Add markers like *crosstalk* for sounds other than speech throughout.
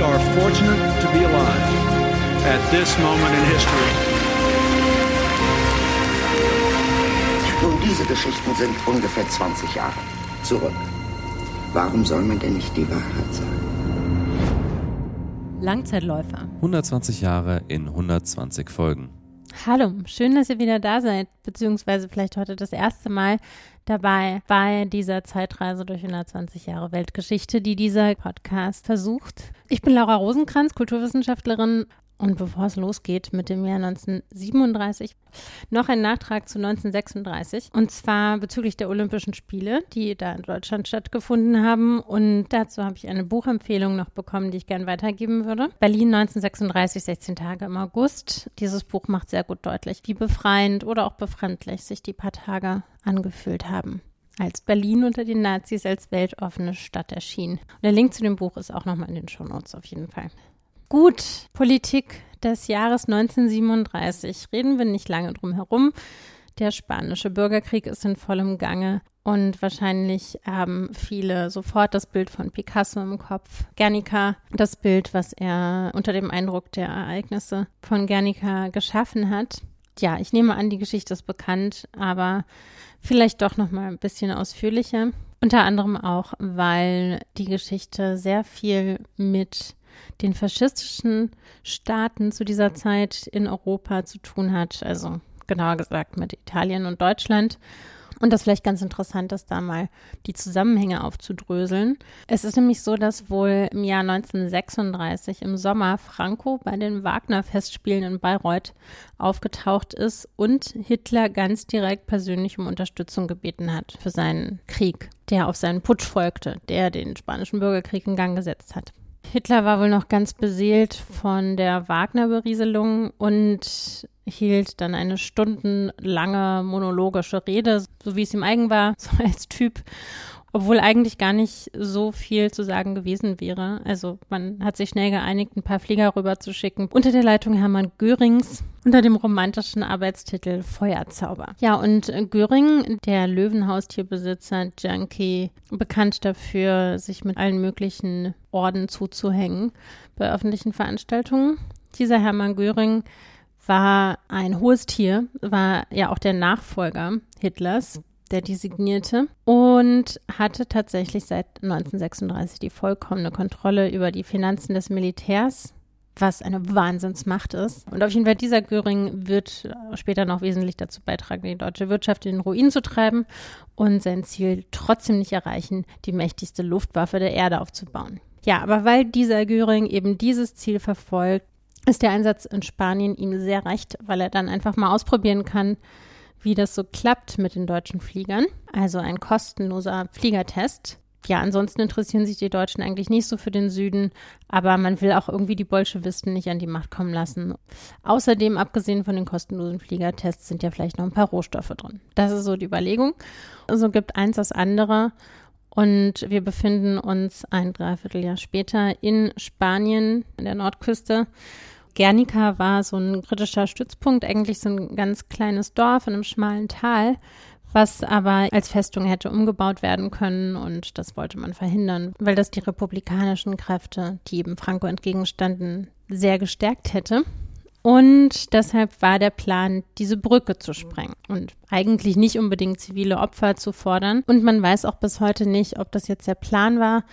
We are fortunate to be alive at this moment in history. Nun, diese Geschichten sind ungefähr 20 Jahre zurück. Warum soll man denn nicht die Wahrheit sagen? Langzeitläufer. 120 Jahre in 120 Folgen. Hallo, schön, dass ihr wieder da seid, beziehungsweise vielleicht heute das erste Mal dabei bei dieser Zeitreise durch 120 Jahre Weltgeschichte, die dieser Podcast versucht. Ich bin Laura Rosenkranz, Kulturwissenschaftlerin und bevor es losgeht mit dem Jahr 1937, noch ein Nachtrag zu 1936. Und zwar bezüglich der Olympischen Spiele, die da in Deutschland stattgefunden haben. Und dazu habe ich eine Buchempfehlung noch bekommen, die ich gerne weitergeben würde. Berlin 1936, 16 Tage im August. Dieses Buch macht sehr gut deutlich, wie befreiend oder auch befremdlich sich die paar Tage angefühlt haben als Berlin unter den Nazis als weltoffene Stadt erschien. Und der Link zu dem Buch ist auch nochmal in den Shownotes auf jeden Fall. Gut, Politik des Jahres 1937. Reden wir nicht lange drum herum. Der spanische Bürgerkrieg ist in vollem Gange und wahrscheinlich haben viele sofort das Bild von Picasso im Kopf. Guernica, das Bild, was er unter dem Eindruck der Ereignisse von Guernica geschaffen hat. Ja, ich nehme an, die Geschichte ist bekannt, aber vielleicht doch noch mal ein bisschen ausführlicher. Unter anderem auch, weil die Geschichte sehr viel mit den faschistischen Staaten zu dieser Zeit in Europa zu tun hat, also genauer gesagt mit Italien und Deutschland. Und das vielleicht ganz interessant ist, da mal die Zusammenhänge aufzudröseln. Es ist nämlich so, dass wohl im Jahr 1936 im Sommer Franco bei den Wagner-Festspielen in Bayreuth aufgetaucht ist und Hitler ganz direkt persönlich um Unterstützung gebeten hat für seinen Krieg, der auf seinen Putsch folgte, der den spanischen Bürgerkrieg in Gang gesetzt hat. Hitler war wohl noch ganz beseelt von der Wagner-Berieselung und hielt dann eine stundenlange monologische Rede, so wie es ihm eigen war, *laughs* so als Typ obwohl eigentlich gar nicht so viel zu sagen gewesen wäre. Also man hat sich schnell geeinigt, ein paar Flieger rüber zu schicken. Unter der Leitung Hermann Görings unter dem romantischen Arbeitstitel Feuerzauber. Ja, und Göring, der Löwenhaustierbesitzer, Junkie, bekannt dafür, sich mit allen möglichen Orden zuzuhängen bei öffentlichen Veranstaltungen. Dieser Hermann Göring war ein hohes Tier, war ja auch der Nachfolger Hitlers der Designierte, und hatte tatsächlich seit 1936 die vollkommene Kontrolle über die Finanzen des Militärs, was eine Wahnsinnsmacht ist. Und auf jeden Fall dieser Göring wird später noch wesentlich dazu beitragen, die deutsche Wirtschaft in den Ruin zu treiben und sein Ziel trotzdem nicht erreichen, die mächtigste Luftwaffe der Erde aufzubauen. Ja, aber weil dieser Göring eben dieses Ziel verfolgt, ist der Einsatz in Spanien ihm sehr recht, weil er dann einfach mal ausprobieren kann, wie das so klappt mit den deutschen Fliegern. Also ein kostenloser Fliegertest. Ja, ansonsten interessieren sich die Deutschen eigentlich nicht so für den Süden, aber man will auch irgendwie die Bolschewisten nicht an die Macht kommen lassen. Außerdem, abgesehen von den kostenlosen Fliegertests, sind ja vielleicht noch ein paar Rohstoffe drin. Das ist so die Überlegung. So also gibt eins das andere. Und wir befinden uns ein Dreivierteljahr später in Spanien, an der Nordküste. Guernica war so ein britischer Stützpunkt, eigentlich so ein ganz kleines Dorf in einem schmalen Tal, was aber als Festung hätte umgebaut werden können und das wollte man verhindern, weil das die republikanischen Kräfte, die eben Franco entgegenstanden, sehr gestärkt hätte. Und deshalb war der Plan, diese Brücke zu sprengen und eigentlich nicht unbedingt zivile Opfer zu fordern. Und man weiß auch bis heute nicht, ob das jetzt der Plan war,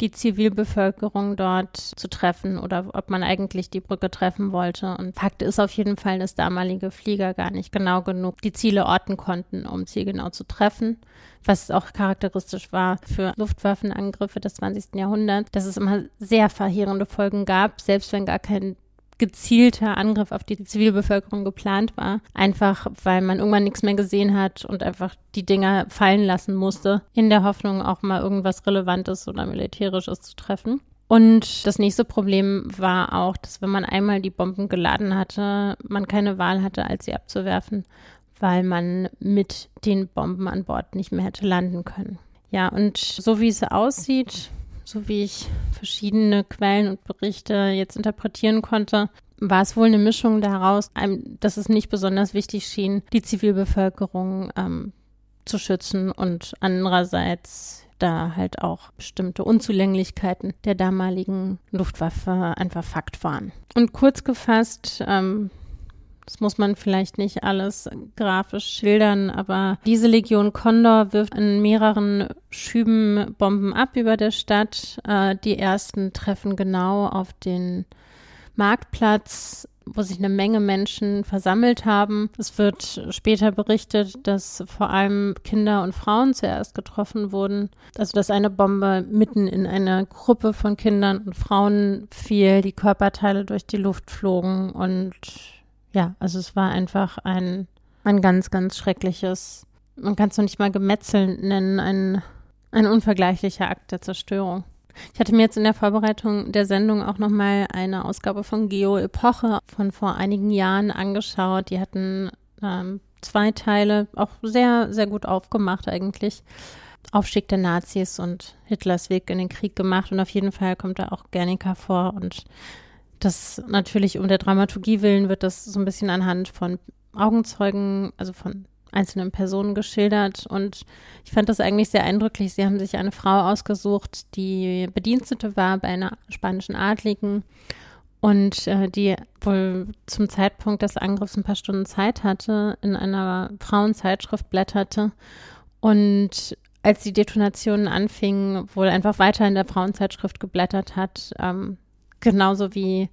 die Zivilbevölkerung dort zu treffen oder ob man eigentlich die Brücke treffen wollte. Und Fakt ist auf jeden Fall, dass damalige Flieger gar nicht genau genug die Ziele orten konnten, um zielgenau zu treffen. Was auch charakteristisch war für Luftwaffenangriffe des 20. Jahrhunderts, dass es immer sehr verheerende Folgen gab, selbst wenn gar kein gezielter Angriff auf die Zivilbevölkerung geplant war. Einfach, weil man irgendwann nichts mehr gesehen hat und einfach die Dinger fallen lassen musste, in der Hoffnung, auch mal irgendwas Relevantes oder Militärisches zu treffen. Und das nächste Problem war auch, dass wenn man einmal die Bomben geladen hatte, man keine Wahl hatte, als sie abzuwerfen, weil man mit den Bomben an Bord nicht mehr hätte landen können. Ja, und so wie es aussieht, so wie ich verschiedene Quellen und Berichte jetzt interpretieren konnte, war es wohl eine Mischung daraus, dass es nicht besonders wichtig schien, die Zivilbevölkerung ähm, zu schützen und andererseits da halt auch bestimmte Unzulänglichkeiten der damaligen Luftwaffe einfach Fakt waren. Und kurz gefasst, ähm, das muss man vielleicht nicht alles grafisch schildern, aber diese Legion Condor wirft in mehreren Schüben Bomben ab über der Stadt. Äh, die ersten treffen genau auf den Marktplatz wo sich eine Menge Menschen versammelt haben. Es wird später berichtet, dass vor allem Kinder und Frauen zuerst getroffen wurden. Also dass eine Bombe mitten in eine Gruppe von Kindern und Frauen fiel, die Körperteile durch die Luft flogen und ja, also es war einfach ein, ein ganz, ganz schreckliches, man kann es noch nicht mal Gemetzel nennen, ein, ein unvergleichlicher Akt der Zerstörung. Ich hatte mir jetzt in der Vorbereitung der Sendung auch nochmal eine Ausgabe von Geo Epoche von vor einigen Jahren angeschaut. Die hatten ähm, zwei Teile, auch sehr, sehr gut aufgemacht eigentlich. Aufstieg der Nazis und Hitlers Weg in den Krieg gemacht. Und auf jeden Fall kommt da auch Guernica vor. Und das natürlich um der Dramaturgie willen wird das so ein bisschen anhand von Augenzeugen, also von einzelnen Personen geschildert und ich fand das eigentlich sehr eindrücklich. Sie haben sich eine Frau ausgesucht, die Bedienstete war bei einer spanischen Adligen und äh, die wohl zum Zeitpunkt des Angriffs ein paar Stunden Zeit hatte, in einer Frauenzeitschrift blätterte und als die Detonationen anfingen, wohl einfach weiter in der Frauenzeitschrift geblättert hat, ähm, genauso wie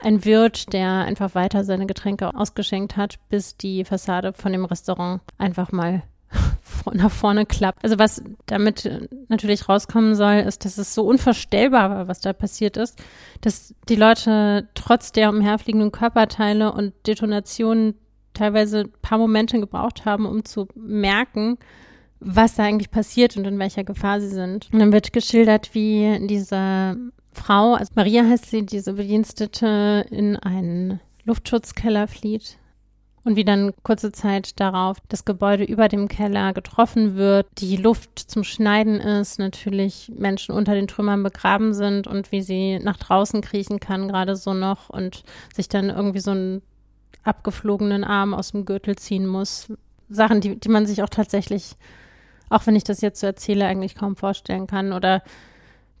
ein Wirt, der einfach weiter seine Getränke ausgeschenkt hat, bis die Fassade von dem Restaurant einfach mal *laughs* nach vorne klappt. Also was damit natürlich rauskommen soll, ist, dass es so unvorstellbar war, was da passiert ist, dass die Leute trotz der umherfliegenden Körperteile und Detonationen teilweise ein paar Momente gebraucht haben, um zu merken, was da eigentlich passiert und in welcher Gefahr sie sind. Und dann wird geschildert, wie diese Frau, also Maria heißt sie, diese Bedienstete, in einen Luftschutzkeller flieht und wie dann kurze Zeit darauf das Gebäude über dem Keller getroffen wird, die Luft zum Schneiden ist, natürlich Menschen unter den Trümmern begraben sind und wie sie nach draußen kriechen kann, gerade so noch und sich dann irgendwie so einen abgeflogenen Arm aus dem Gürtel ziehen muss. Sachen, die, die man sich auch tatsächlich, auch wenn ich das jetzt so erzähle, eigentlich kaum vorstellen kann oder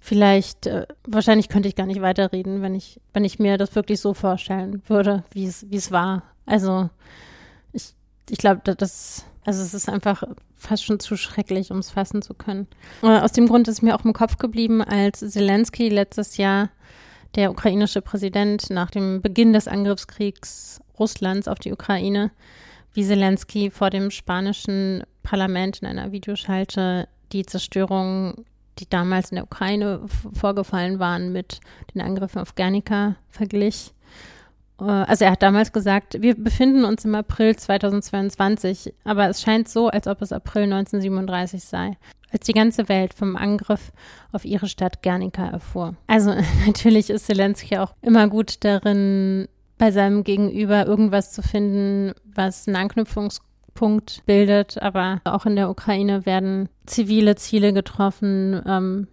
vielleicht, äh, wahrscheinlich könnte ich gar nicht weiterreden, wenn ich, wenn ich mir das wirklich so vorstellen würde, wie es, wie es war. Also ich, ich glaube, das, also es ist einfach fast schon zu schrecklich, um es fassen zu können. Äh, aus dem Grund ist mir auch im Kopf geblieben, als Zelensky letztes Jahr der ukrainische Präsident nach dem Beginn des Angriffskriegs Russlands auf die Ukraine, wie Zelensky vor dem spanischen Parlament in einer Videoschalte die Zerstörung die damals in der Ukraine vorgefallen waren, mit den Angriffen auf Guernica verglich. Äh, also er hat damals gesagt, wir befinden uns im April 2022, aber es scheint so, als ob es April 1937 sei, als die ganze Welt vom Angriff auf ihre Stadt Guernica erfuhr. Also *laughs* natürlich ist Zelensky auch immer gut darin, bei seinem Gegenüber irgendwas zu finden, was einen Anknüpfungspunkt Punkt bildet. Aber auch in der Ukraine werden zivile Ziele getroffen, ähm,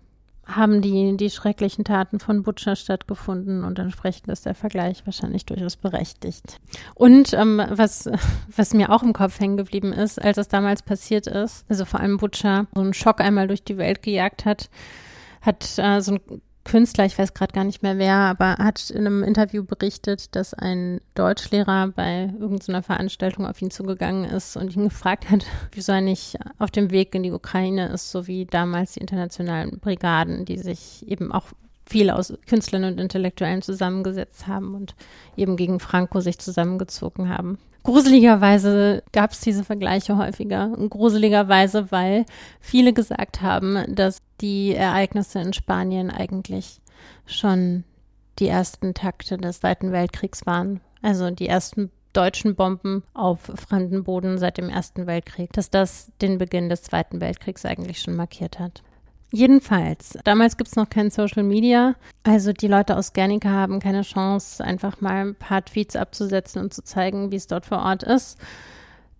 haben die, die schrecklichen Taten von Butcher stattgefunden und entsprechend ist der Vergleich wahrscheinlich durchaus berechtigt. Und ähm, was, was mir auch im Kopf hängen geblieben ist, als es damals passiert ist, also vor allem Butcher so einen Schock einmal durch die Welt gejagt hat, hat äh, so ein Künstler, ich weiß gerade gar nicht mehr wer, aber hat in einem Interview berichtet, dass ein Deutschlehrer bei irgendeiner Veranstaltung auf ihn zugegangen ist und ihn *laughs* gefragt hat, wieso er nicht auf dem Weg in die Ukraine ist, so wie damals die internationalen Brigaden, die sich eben auch viel aus Künstlern und Intellektuellen zusammengesetzt haben und eben gegen Franco sich zusammengezogen haben. Gruseligerweise gab es diese Vergleiche häufiger. Gruseligerweise, weil viele gesagt haben, dass die Ereignisse in Spanien eigentlich schon die ersten Takte des Zweiten Weltkriegs waren. Also die ersten deutschen Bomben auf fremden Boden seit dem Ersten Weltkrieg, dass das den Beginn des Zweiten Weltkriegs eigentlich schon markiert hat. Jedenfalls, damals gibt es noch kein Social Media. Also die Leute aus Guernica haben keine Chance, einfach mal ein paar Tweets abzusetzen und zu zeigen, wie es dort vor Ort ist.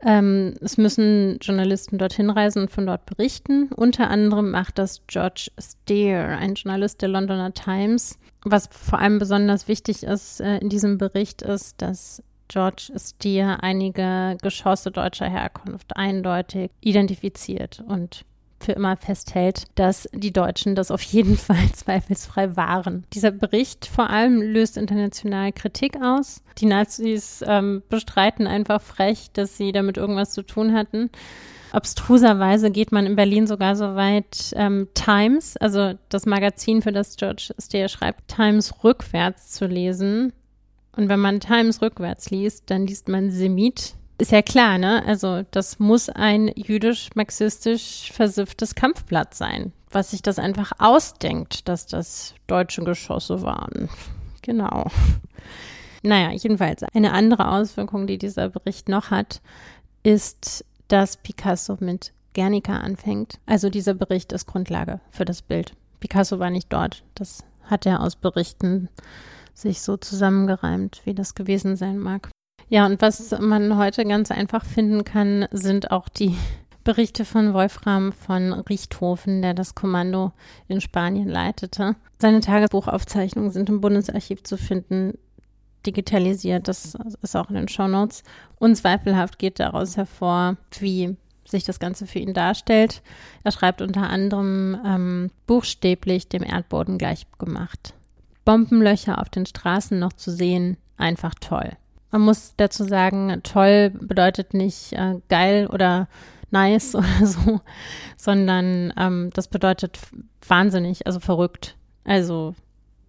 Ähm, es müssen Journalisten dorthin reisen und von dort berichten. Unter anderem macht das George Steer, ein Journalist der Londoner Times. Was vor allem besonders wichtig ist äh, in diesem Bericht ist, dass George Steer einige Geschosse deutscher Herkunft eindeutig identifiziert und für immer festhält, dass die Deutschen das auf jeden *laughs* Fall zweifelsfrei waren. Dieser Bericht vor allem löst international Kritik aus. Die Nazis ähm, bestreiten einfach frech, dass sie damit irgendwas zu tun hatten. Abstruserweise geht man in Berlin sogar so weit, ähm, Times, also das Magazin, für das George Steyer schreibt, Times rückwärts zu lesen. Und wenn man Times rückwärts liest, dann liest man Semit ist ja klar, ne? Also das muss ein jüdisch-marxistisch versifftes Kampfblatt sein, was sich das einfach ausdenkt, dass das deutsche Geschosse waren. Genau. Naja, jedenfalls eine andere Auswirkung, die dieser Bericht noch hat, ist, dass Picasso mit Guernica anfängt. Also dieser Bericht ist Grundlage für das Bild. Picasso war nicht dort. Das hat er aus Berichten sich so zusammengereimt, wie das gewesen sein mag. Ja, und was man heute ganz einfach finden kann, sind auch die *laughs* Berichte von Wolfram von Richthofen, der das Kommando in Spanien leitete. Seine Tagebuchaufzeichnungen sind im Bundesarchiv zu finden, digitalisiert. Das ist auch in den Shownotes. Unzweifelhaft geht daraus hervor, wie sich das Ganze für ihn darstellt. Er schreibt unter anderem ähm, buchstäblich dem Erdboden gleichgemacht. Bombenlöcher auf den Straßen noch zu sehen, einfach toll. Man muss dazu sagen, toll bedeutet nicht äh, geil oder nice *laughs* oder so, sondern ähm, das bedeutet wahnsinnig, also verrückt. Also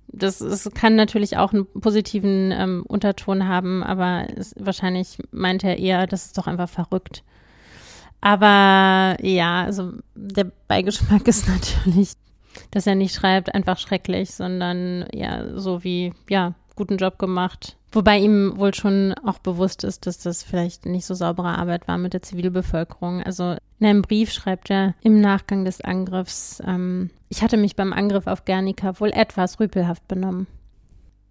das, das kann natürlich auch einen positiven ähm, Unterton haben, aber es, wahrscheinlich meint er eher, das ist doch einfach verrückt. Aber ja, also der Beigeschmack *laughs* ist natürlich, dass er nicht schreibt, einfach schrecklich, sondern ja, so wie, ja, guten Job gemacht. Wobei ihm wohl schon auch bewusst ist, dass das vielleicht nicht so saubere Arbeit war mit der Zivilbevölkerung. Also in einem Brief schreibt er im Nachgang des Angriffs, ähm, ich hatte mich beim Angriff auf Guernica wohl etwas rüpelhaft benommen.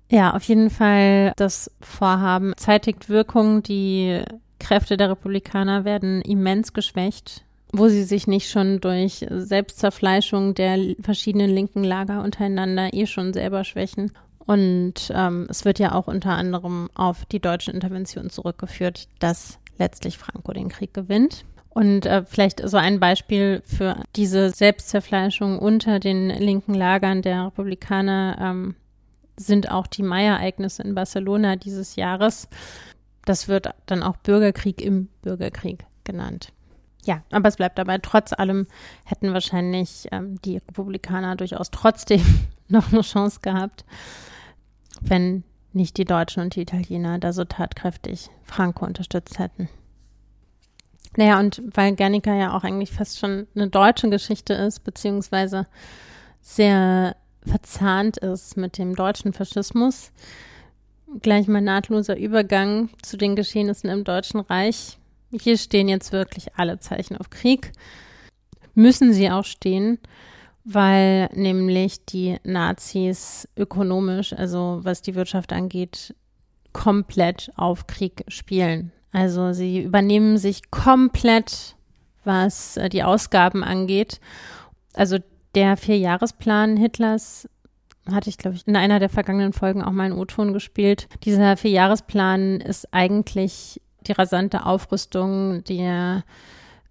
Ja, auf jeden Fall das Vorhaben zeitigt Wirkung. Die Kräfte der Republikaner werden immens geschwächt wo sie sich nicht schon durch Selbstzerfleischung der verschiedenen linken Lager untereinander eh schon selber schwächen. Und ähm, es wird ja auch unter anderem auf die deutsche Intervention zurückgeführt, dass letztlich Franco den Krieg gewinnt. Und äh, vielleicht so ein Beispiel für diese Selbstzerfleischung unter den linken Lagern der Republikaner ähm, sind auch die Mai-Ereignisse in Barcelona dieses Jahres. Das wird dann auch Bürgerkrieg im Bürgerkrieg genannt. Ja, aber es bleibt dabei, trotz allem hätten wahrscheinlich ähm, die Republikaner durchaus trotzdem *laughs* noch eine Chance gehabt wenn nicht die Deutschen und die Italiener da so tatkräftig Franco unterstützt hätten. Naja, und weil Guernica ja auch eigentlich fast schon eine deutsche Geschichte ist, beziehungsweise sehr verzahnt ist mit dem deutschen Faschismus, gleich mal nahtloser Übergang zu den Geschehnissen im Deutschen Reich. Hier stehen jetzt wirklich alle Zeichen auf Krieg. Müssen sie auch stehen weil nämlich die Nazis ökonomisch, also was die Wirtschaft angeht, komplett auf Krieg spielen. Also sie übernehmen sich komplett, was äh, die Ausgaben angeht. Also der Vierjahresplan Hitlers hatte ich, glaube ich, in einer der vergangenen Folgen auch mal einen O-Ton gespielt. Dieser Vierjahresplan ist eigentlich die rasante Aufrüstung der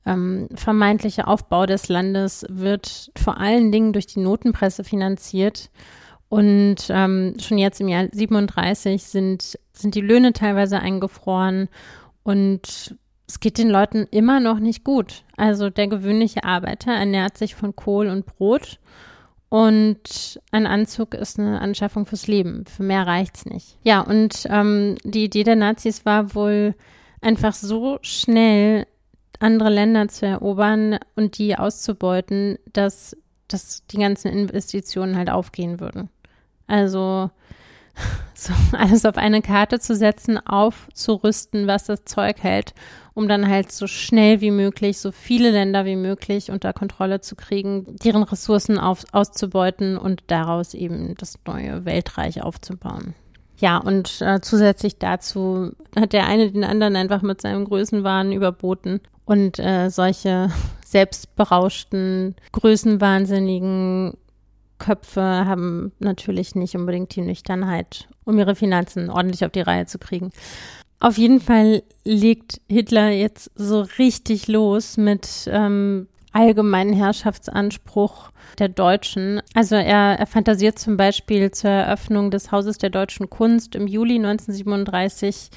ähm, vermeintliche Aufbau des Landes wird vor allen Dingen durch die Notenpresse finanziert. Und ähm, schon jetzt im Jahr 37 sind, sind die Löhne teilweise eingefroren und es geht den Leuten immer noch nicht gut. Also der gewöhnliche Arbeiter ernährt sich von Kohl und Brot und ein Anzug ist eine Anschaffung fürs Leben. Für mehr reicht's nicht. Ja, und ähm, die Idee der Nazis war wohl einfach so schnell andere Länder zu erobern und die auszubeuten, dass, dass die ganzen Investitionen halt aufgehen würden. Also *laughs* so alles auf eine Karte zu setzen, aufzurüsten, was das Zeug hält, um dann halt so schnell wie möglich, so viele Länder wie möglich unter Kontrolle zu kriegen, deren Ressourcen auf, auszubeuten und daraus eben das neue Weltreich aufzubauen. Ja, und äh, zusätzlich dazu hat der eine den anderen einfach mit seinem Größenwahn überboten. Und äh, solche *laughs* selbstberauschten, größenwahnsinnigen Köpfe haben natürlich nicht unbedingt die Nüchternheit, um ihre Finanzen ordentlich auf die Reihe zu kriegen. Auf jeden Fall legt Hitler jetzt so richtig los mit ähm, allgemeinen Herrschaftsanspruch der Deutschen. Also er, er fantasiert zum Beispiel zur Eröffnung des Hauses der deutschen Kunst im Juli 1937.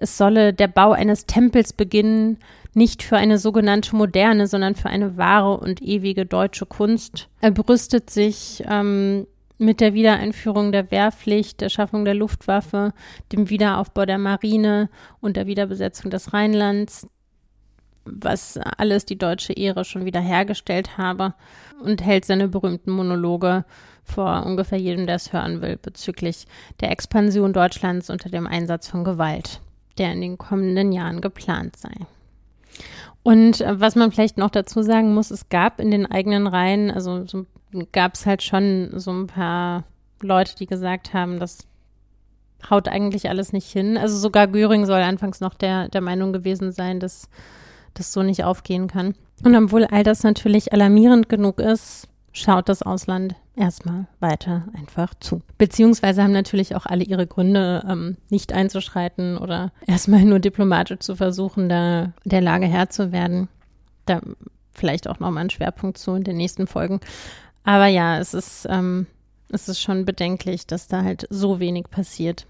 Es solle der Bau eines Tempels beginnen, nicht für eine sogenannte moderne, sondern für eine wahre und ewige deutsche Kunst. Er brüstet sich ähm, mit der Wiedereinführung der Wehrpflicht, der Schaffung der Luftwaffe, dem Wiederaufbau der Marine und der Wiederbesetzung des Rheinlands, was alles die deutsche Ehre schon wieder hergestellt habe und hält seine berühmten Monologe vor ungefähr jedem, der es hören will, bezüglich der Expansion Deutschlands unter dem Einsatz von Gewalt, der in den kommenden Jahren geplant sei. Und äh, was man vielleicht noch dazu sagen muss, es gab in den eigenen Reihen, also so, gab es halt schon so ein paar Leute, die gesagt haben, das haut eigentlich alles nicht hin. Also sogar Göring soll anfangs noch der, der Meinung gewesen sein, dass das so nicht aufgehen kann. Und obwohl all das natürlich alarmierend genug ist, schaut das Ausland erstmal weiter einfach zu. Beziehungsweise haben natürlich auch alle ihre Gründe, ähm, nicht einzuschreiten oder *laughs* erstmal nur diplomatisch zu versuchen, da der Lage Herr zu werden. Da vielleicht auch nochmal ein Schwerpunkt zu in den nächsten Folgen. Aber ja, es ist, ähm, es ist schon bedenklich, dass da halt so wenig passiert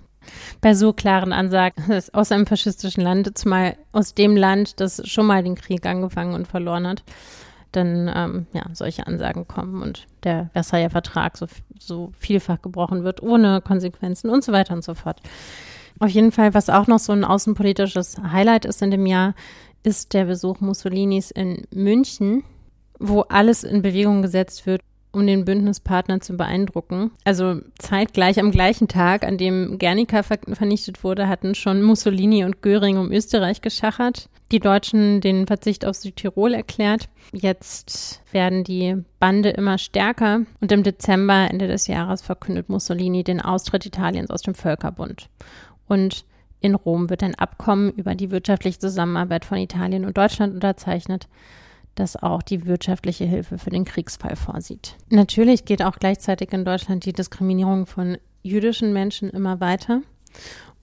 bei so klaren Ansagen *laughs* aus einem faschistischen Land, zumal aus dem Land, das schon mal den Krieg angefangen und verloren hat, dann ähm, ja, solche Ansagen kommen und der Versailler Vertrag so, so vielfach gebrochen wird, ohne Konsequenzen und so weiter und so fort. Auf jeden Fall, was auch noch so ein außenpolitisches Highlight ist in dem Jahr, ist der Besuch Mussolinis in München, wo alles in Bewegung gesetzt wird, um den Bündnispartner zu beeindrucken. Also zeitgleich am gleichen Tag, an dem Guernica ver vernichtet wurde, hatten schon Mussolini und Göring um Österreich geschachert. Die Deutschen den Verzicht auf Südtirol erklärt. Jetzt werden die Bande immer stärker und im Dezember, Ende des Jahres, verkündet Mussolini den Austritt Italiens aus dem Völkerbund. Und in Rom wird ein Abkommen über die wirtschaftliche Zusammenarbeit von Italien und Deutschland unterzeichnet das auch die wirtschaftliche Hilfe für den Kriegsfall vorsieht. Natürlich geht auch gleichzeitig in Deutschland die Diskriminierung von jüdischen Menschen immer weiter.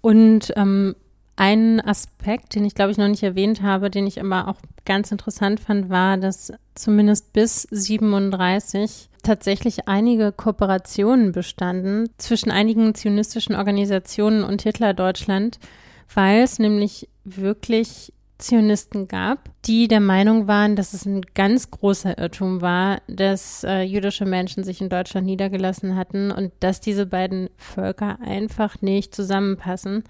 Und ähm, ein Aspekt, den ich glaube ich noch nicht erwähnt habe, den ich aber auch ganz interessant fand, war, dass zumindest bis 37 tatsächlich einige Kooperationen bestanden zwischen einigen zionistischen Organisationen und Hitler-Deutschland, weil es nämlich wirklich Zionisten gab, die der Meinung waren, dass es ein ganz großer Irrtum war, dass äh, jüdische Menschen sich in Deutschland niedergelassen hatten und dass diese beiden Völker einfach nicht zusammenpassen.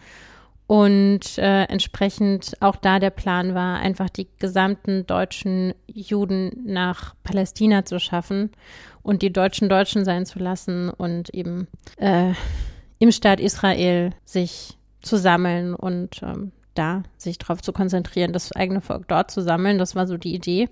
Und äh, entsprechend auch da der Plan war, einfach die gesamten deutschen Juden nach Palästina zu schaffen und die Deutschen Deutschen sein zu lassen und eben äh, im Staat Israel sich zu sammeln und ähm, da sich darauf zu konzentrieren, das eigene Volk dort zu sammeln. Das war so die Idee.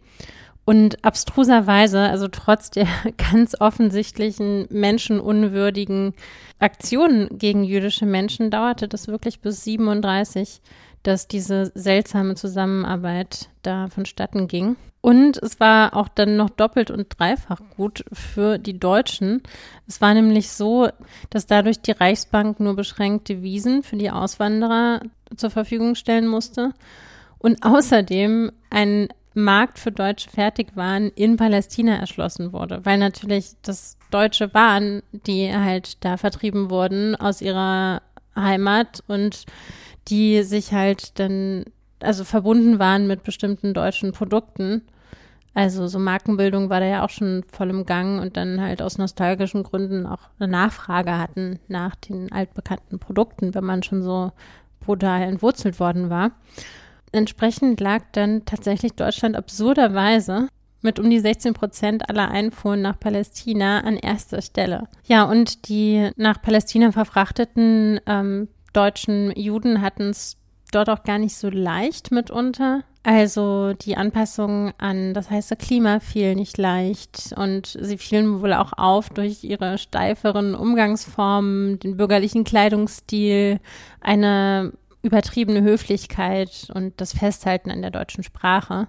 Und abstruserweise, also trotz der *laughs* ganz offensichtlichen menschenunwürdigen Aktionen gegen jüdische Menschen, dauerte das wirklich bis 37, dass diese seltsame Zusammenarbeit da vonstatten ging. Und es war auch dann noch doppelt und dreifach gut für die Deutschen. Es war nämlich so, dass dadurch die Reichsbank nur beschränkte Wiesen für die Auswanderer zur Verfügung stellen musste und außerdem ein Markt für deutsche Fertigwaren in Palästina erschlossen wurde, weil natürlich das deutsche Waren, die halt da vertrieben wurden aus ihrer Heimat und die sich halt dann also verbunden waren mit bestimmten deutschen Produkten also so Markenbildung war da ja auch schon voll im Gang und dann halt aus nostalgischen Gründen auch eine Nachfrage hatten nach den altbekannten Produkten, wenn man schon so brutal entwurzelt worden war. Entsprechend lag dann tatsächlich Deutschland absurderweise mit um die 16 Prozent aller Einfuhren nach Palästina an erster Stelle. Ja, und die nach Palästina verfrachteten ähm, deutschen Juden hatten es dort auch gar nicht so leicht mitunter. Also die Anpassung an das heiße Klima fiel nicht leicht und sie fielen wohl auch auf durch ihre steiferen Umgangsformen, den bürgerlichen Kleidungsstil, eine übertriebene Höflichkeit und das Festhalten an der deutschen Sprache.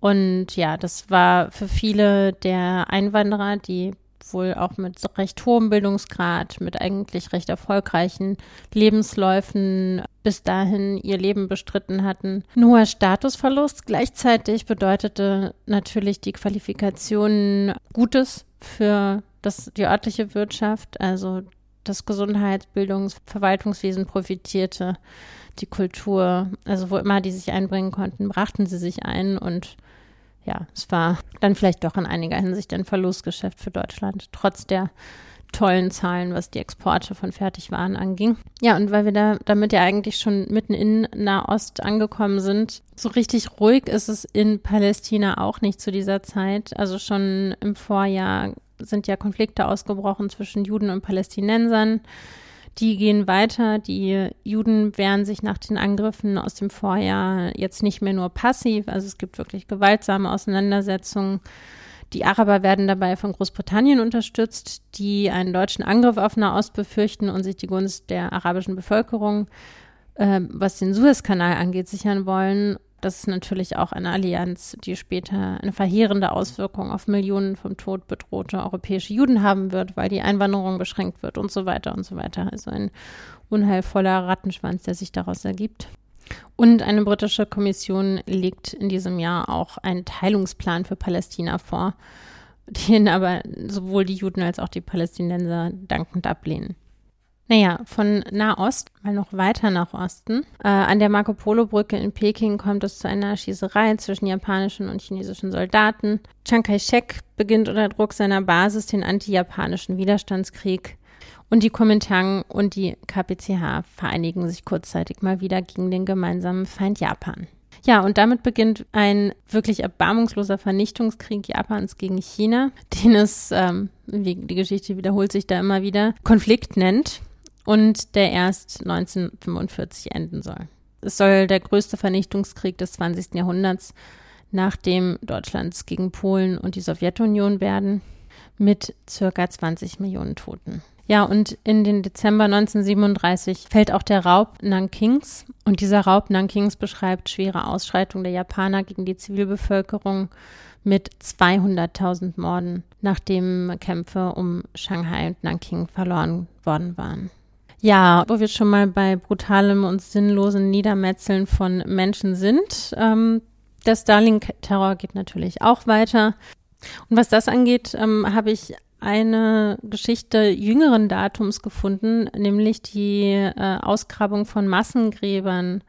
Und ja, das war für viele der Einwanderer, die wohl auch mit recht hohem Bildungsgrad, mit eigentlich recht erfolgreichen Lebensläufen bis dahin ihr Leben bestritten hatten. Ein hoher Statusverlust gleichzeitig bedeutete natürlich die Qualifikation Gutes für das, die örtliche Wirtschaft, also das Gesundheits-, Bildungs-, Verwaltungswesen profitierte, die Kultur, also wo immer die sich einbringen konnten, brachten sie sich ein und ja, es war dann vielleicht doch in einiger Hinsicht ein Verlustgeschäft für Deutschland, trotz der tollen Zahlen, was die Exporte von Fertigwaren anging. Ja, und weil wir da damit ja eigentlich schon mitten in Nahost angekommen sind, so richtig ruhig ist es in Palästina auch nicht zu dieser Zeit. Also schon im Vorjahr sind ja Konflikte ausgebrochen zwischen Juden und Palästinensern. Die gehen weiter. Die Juden wehren sich nach den Angriffen aus dem Vorjahr jetzt nicht mehr nur passiv. Also es gibt wirklich gewaltsame Auseinandersetzungen. Die Araber werden dabei von Großbritannien unterstützt, die einen deutschen Angriff auf Nahost befürchten und sich die Gunst der arabischen Bevölkerung, äh, was den Suezkanal angeht, sichern wollen. Das ist natürlich auch eine Allianz, die später eine verheerende Auswirkung auf Millionen vom Tod bedrohte europäische Juden haben wird, weil die Einwanderung beschränkt wird und so weiter und so weiter. Also ein unheilvoller Rattenschwanz, der sich daraus ergibt. Und eine britische Kommission legt in diesem Jahr auch einen Teilungsplan für Palästina vor, *laughs* den aber sowohl die Juden als auch die Palästinenser dankend ablehnen. Naja, von Nahost mal noch weiter nach Osten. Äh, an der Marco Polo Brücke in Peking kommt es zu einer Schießerei zwischen japanischen und chinesischen Soldaten. Chiang Kai-shek beginnt unter Druck seiner Basis den anti-japanischen Widerstandskrieg. Und die Kuomintang und die KPCH vereinigen sich kurzzeitig mal wieder gegen den gemeinsamen Feind Japan. Ja, und damit beginnt ein wirklich erbarmungsloser Vernichtungskrieg Japans gegen China, den es, ähm, die Geschichte wiederholt sich da immer wieder, Konflikt nennt und der erst 1945 enden soll. Es soll der größte Vernichtungskrieg des 20. Jahrhunderts nach dem Deutschlands gegen Polen und die Sowjetunion werden, mit circa 20 Millionen Toten. Ja, und in den Dezember 1937 fällt auch der Raub Nankings. Und dieser Raub Nankings beschreibt schwere Ausschreitungen der Japaner gegen die Zivilbevölkerung mit 200.000 Morden, nachdem Kämpfe um Shanghai und Nanking verloren worden waren. Ja, wo wir schon mal bei brutalem und sinnlosen Niedermetzeln von Menschen sind. Ähm, der Starlink-Terror geht natürlich auch weiter. Und was das angeht, ähm, habe ich eine Geschichte jüngeren Datums gefunden, nämlich die äh, Ausgrabung von Massengräbern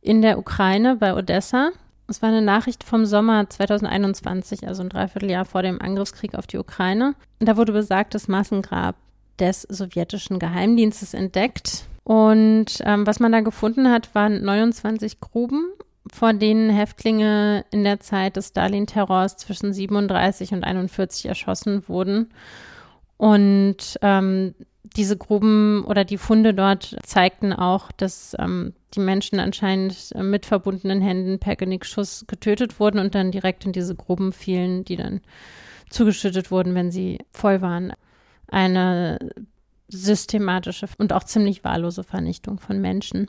in der Ukraine bei Odessa. Es war eine Nachricht vom Sommer 2021, also ein Dreivierteljahr vor dem Angriffskrieg auf die Ukraine. Und da wurde besagt, das Massengrab des sowjetischen Geheimdienstes entdeckt. Und ähm, was man da gefunden hat, waren 29 Gruben, vor denen Häftlinge in der Zeit des Stalin-Terrors zwischen 37 und 41 erschossen wurden. Und ähm, diese Gruben oder die Funde dort zeigten auch, dass ähm, die Menschen anscheinend mit verbundenen Händen per Genickschuss getötet wurden und dann direkt in diese Gruben fielen, die dann zugeschüttet wurden, wenn sie voll waren eine systematische und auch ziemlich wahllose Vernichtung von Menschen.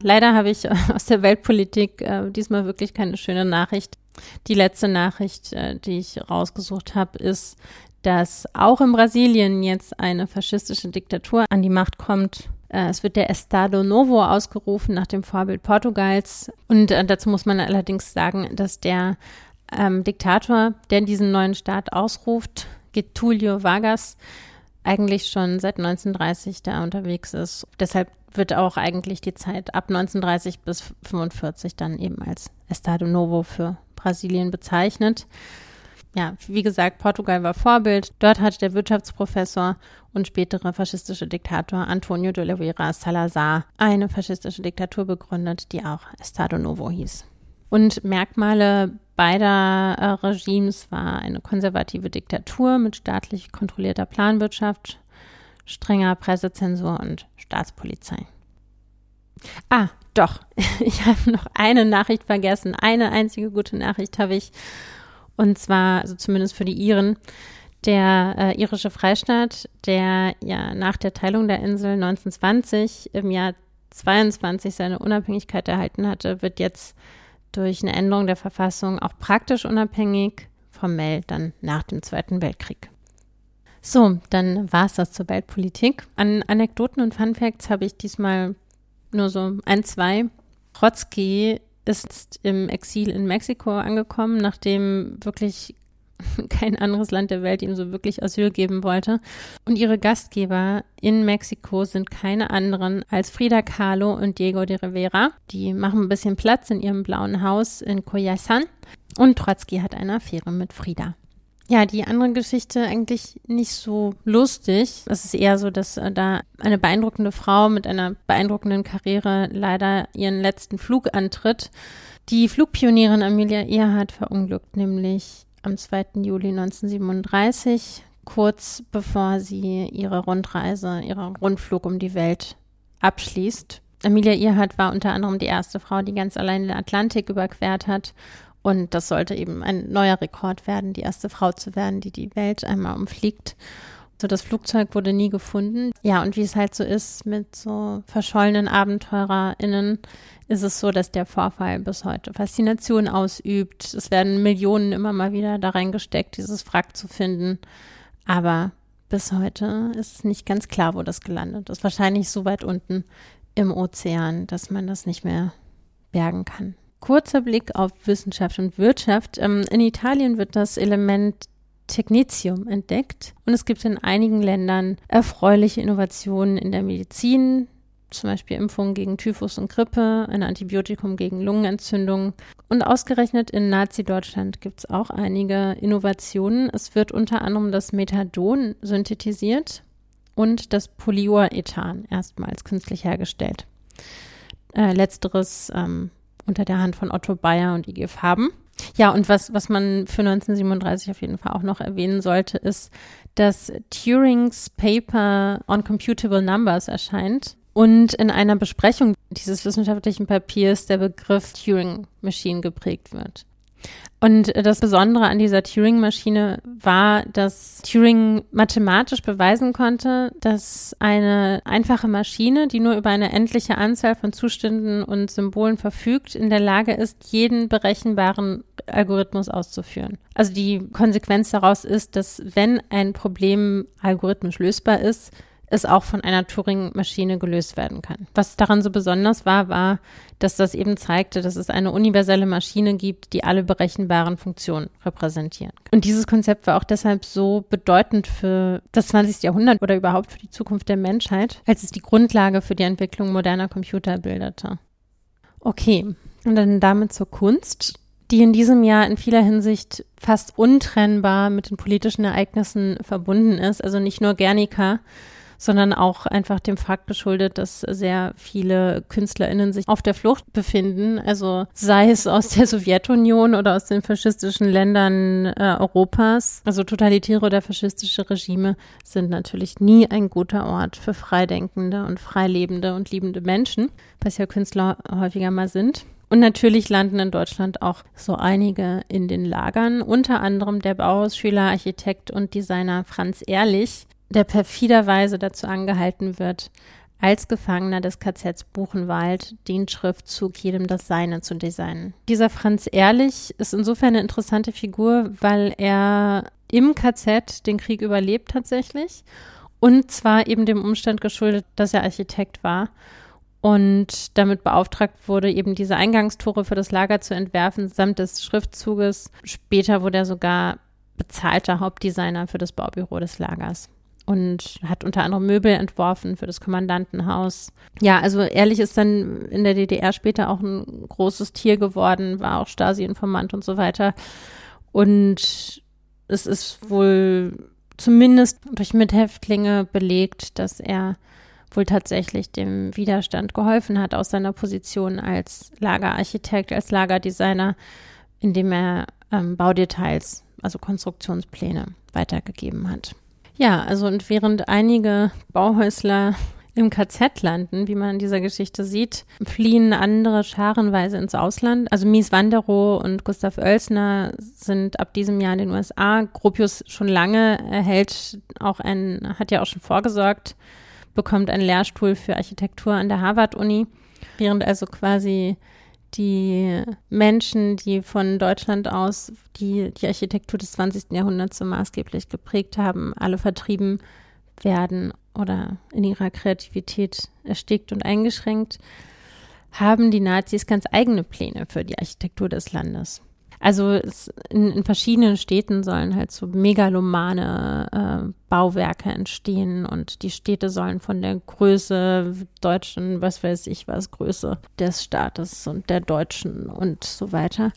Leider habe ich *laughs* aus der Weltpolitik äh, diesmal wirklich keine schöne Nachricht. Die letzte Nachricht, äh, die ich rausgesucht habe, ist, dass auch in Brasilien jetzt eine faschistische Diktatur an die Macht kommt. Äh, es wird der Estado Novo ausgerufen nach dem Vorbild Portugals. Und äh, dazu muss man allerdings sagen, dass der ähm, Diktator, der diesen neuen Staat ausruft, Getulio Vargas eigentlich schon seit 1930 da unterwegs ist. Deshalb wird auch eigentlich die Zeit ab 1930 bis 45 dann eben als Estado Novo für Brasilien bezeichnet. Ja, wie gesagt, Portugal war Vorbild. Dort hat der Wirtschaftsprofessor und spätere faschistische Diktator Antonio de Oliveira Salazar eine faschistische Diktatur begründet, die auch Estado Novo hieß. Und Merkmale beider äh, Regimes war eine konservative Diktatur mit staatlich kontrollierter Planwirtschaft, strenger Pressezensur und Staatspolizei. Ah, doch, *laughs* ich habe noch eine Nachricht vergessen. Eine einzige gute Nachricht habe ich. Und zwar, also zumindest für die Iren, der äh, irische Freistaat, der ja nach der Teilung der Insel 1920 im Jahr 22 seine Unabhängigkeit erhalten hatte, wird jetzt durch eine Änderung der Verfassung auch praktisch unabhängig, formell dann nach dem Zweiten Weltkrieg. So, dann war es das zur Weltpolitik. An Anekdoten und Funfacts habe ich diesmal nur so ein, zwei. Trotzki ist im Exil in Mexiko angekommen, nachdem wirklich *laughs* kein anderes Land der Welt ihm so wirklich Asyl geben wollte. Und ihre Gastgeber in Mexiko sind keine anderen als Frida Kahlo und Diego de Rivera. Die machen ein bisschen Platz in ihrem blauen Haus in Coyasan. Und Trotzki hat eine Affäre mit Frida. Ja, die andere Geschichte eigentlich nicht so lustig. Es ist eher so, dass äh, da eine beeindruckende Frau mit einer beeindruckenden Karriere leider ihren letzten Flug antritt. Die Flugpionierin Amelia Earhart verunglückt nämlich am 2. Juli 1937, kurz bevor sie ihre Rundreise, ihren Rundflug um die Welt abschließt. Amelia Earhart war unter anderem die erste Frau, die ganz allein den Atlantik überquert hat und das sollte eben ein neuer Rekord werden, die erste Frau zu werden, die die Welt einmal umfliegt. So, das Flugzeug wurde nie gefunden. Ja, und wie es halt so ist mit so verschollenen AbenteurerInnen, ist es so, dass der Vorfall bis heute Faszination ausübt. Es werden Millionen immer mal wieder da reingesteckt, dieses Wrack zu finden. Aber bis heute ist es nicht ganz klar, wo das gelandet ist. Wahrscheinlich so weit unten im Ozean, dass man das nicht mehr bergen kann kurzer Blick auf Wissenschaft und Wirtschaft. Ähm, in Italien wird das Element Technetium entdeckt und es gibt in einigen Ländern erfreuliche Innovationen in der Medizin, zum Beispiel Impfungen gegen Typhus und Grippe, ein Antibiotikum gegen Lungenentzündung. Und ausgerechnet in Nazi-Deutschland gibt es auch einige Innovationen. Es wird unter anderem das Methadon synthetisiert und das Polyurethan erstmals künstlich hergestellt. Äh, letzteres ähm, unter der Hand von Otto Bayer und IG Farben. Ja, und was, was man für 1937 auf jeden Fall auch noch erwähnen sollte, ist, dass Turings Paper on Computable Numbers erscheint und in einer Besprechung dieses wissenschaftlichen Papiers der Begriff Turing Machine geprägt wird. Und das Besondere an dieser Turing-Maschine war, dass Turing mathematisch beweisen konnte, dass eine einfache Maschine, die nur über eine endliche Anzahl von Zuständen und Symbolen verfügt, in der Lage ist, jeden berechenbaren Algorithmus auszuführen. Also die Konsequenz daraus ist, dass wenn ein Problem algorithmisch lösbar ist, es auch von einer Turing-Maschine gelöst werden kann. Was daran so besonders war, war, dass das eben zeigte, dass es eine universelle Maschine gibt, die alle berechenbaren Funktionen repräsentieren. Und dieses Konzept war auch deshalb so bedeutend für das 20. Jahrhundert oder überhaupt für die Zukunft der Menschheit, als es die Grundlage für die Entwicklung moderner Computer bildete. Okay, und dann damit zur Kunst die in diesem Jahr in vieler Hinsicht fast untrennbar mit den politischen Ereignissen verbunden ist. Also nicht nur Guernica, sondern auch einfach dem Fakt geschuldet, dass sehr viele KünstlerInnen sich auf der Flucht befinden. Also sei es aus der Sowjetunion oder aus den faschistischen Ländern äh, Europas. Also totalitäre oder faschistische Regime sind natürlich nie ein guter Ort für freidenkende und freilebende und liebende Menschen, was ja Künstler häufiger mal sind. Und natürlich landen in Deutschland auch so einige in den Lagern, unter anderem der Bauhausschüler, Architekt und Designer Franz Ehrlich, der perfiderweise dazu angehalten wird, als Gefangener des KZs Buchenwald den Schriftzug jedem das Seine zu designen. Dieser Franz Ehrlich ist insofern eine interessante Figur, weil er im KZ den Krieg überlebt tatsächlich und zwar eben dem Umstand geschuldet, dass er Architekt war und damit beauftragt wurde, eben diese Eingangstore für das Lager zu entwerfen, samt des Schriftzuges. Später wurde er sogar bezahlter Hauptdesigner für das Baubüro des Lagers und hat unter anderem Möbel entworfen für das Kommandantenhaus. Ja, also ehrlich ist dann in der DDR später auch ein großes Tier geworden, war auch Stasi-Informant und so weiter. Und es ist wohl zumindest durch Mithäftlinge belegt, dass er wohl tatsächlich dem Widerstand geholfen hat aus seiner Position als Lagerarchitekt, als Lagerdesigner, indem er ähm, Baudetails, also Konstruktionspläne weitergegeben hat. Ja, also und während einige Bauhäusler im KZ landen, wie man in dieser Geschichte sieht, fliehen andere scharenweise ins Ausland. Also Mies Wanderow und Gustav Oelsner sind ab diesem Jahr in den USA. Gropius schon lange erhält auch ein, hat ja auch schon vorgesorgt, bekommt einen Lehrstuhl für Architektur an der Harvard-Uni, während also quasi die Menschen, die von Deutschland aus die, die Architektur des 20. Jahrhunderts so maßgeblich geprägt haben, alle vertrieben werden oder in ihrer Kreativität erstickt und eingeschränkt, haben die Nazis ganz eigene Pläne für die Architektur des Landes. Also es, in, in, verschiedenen Städten sollen halt so megalomane äh, Bauwerke entstehen und die Städte sollen von der Größe deutschen, was weiß ich was, Größe des Staates und der Deutschen und so weiter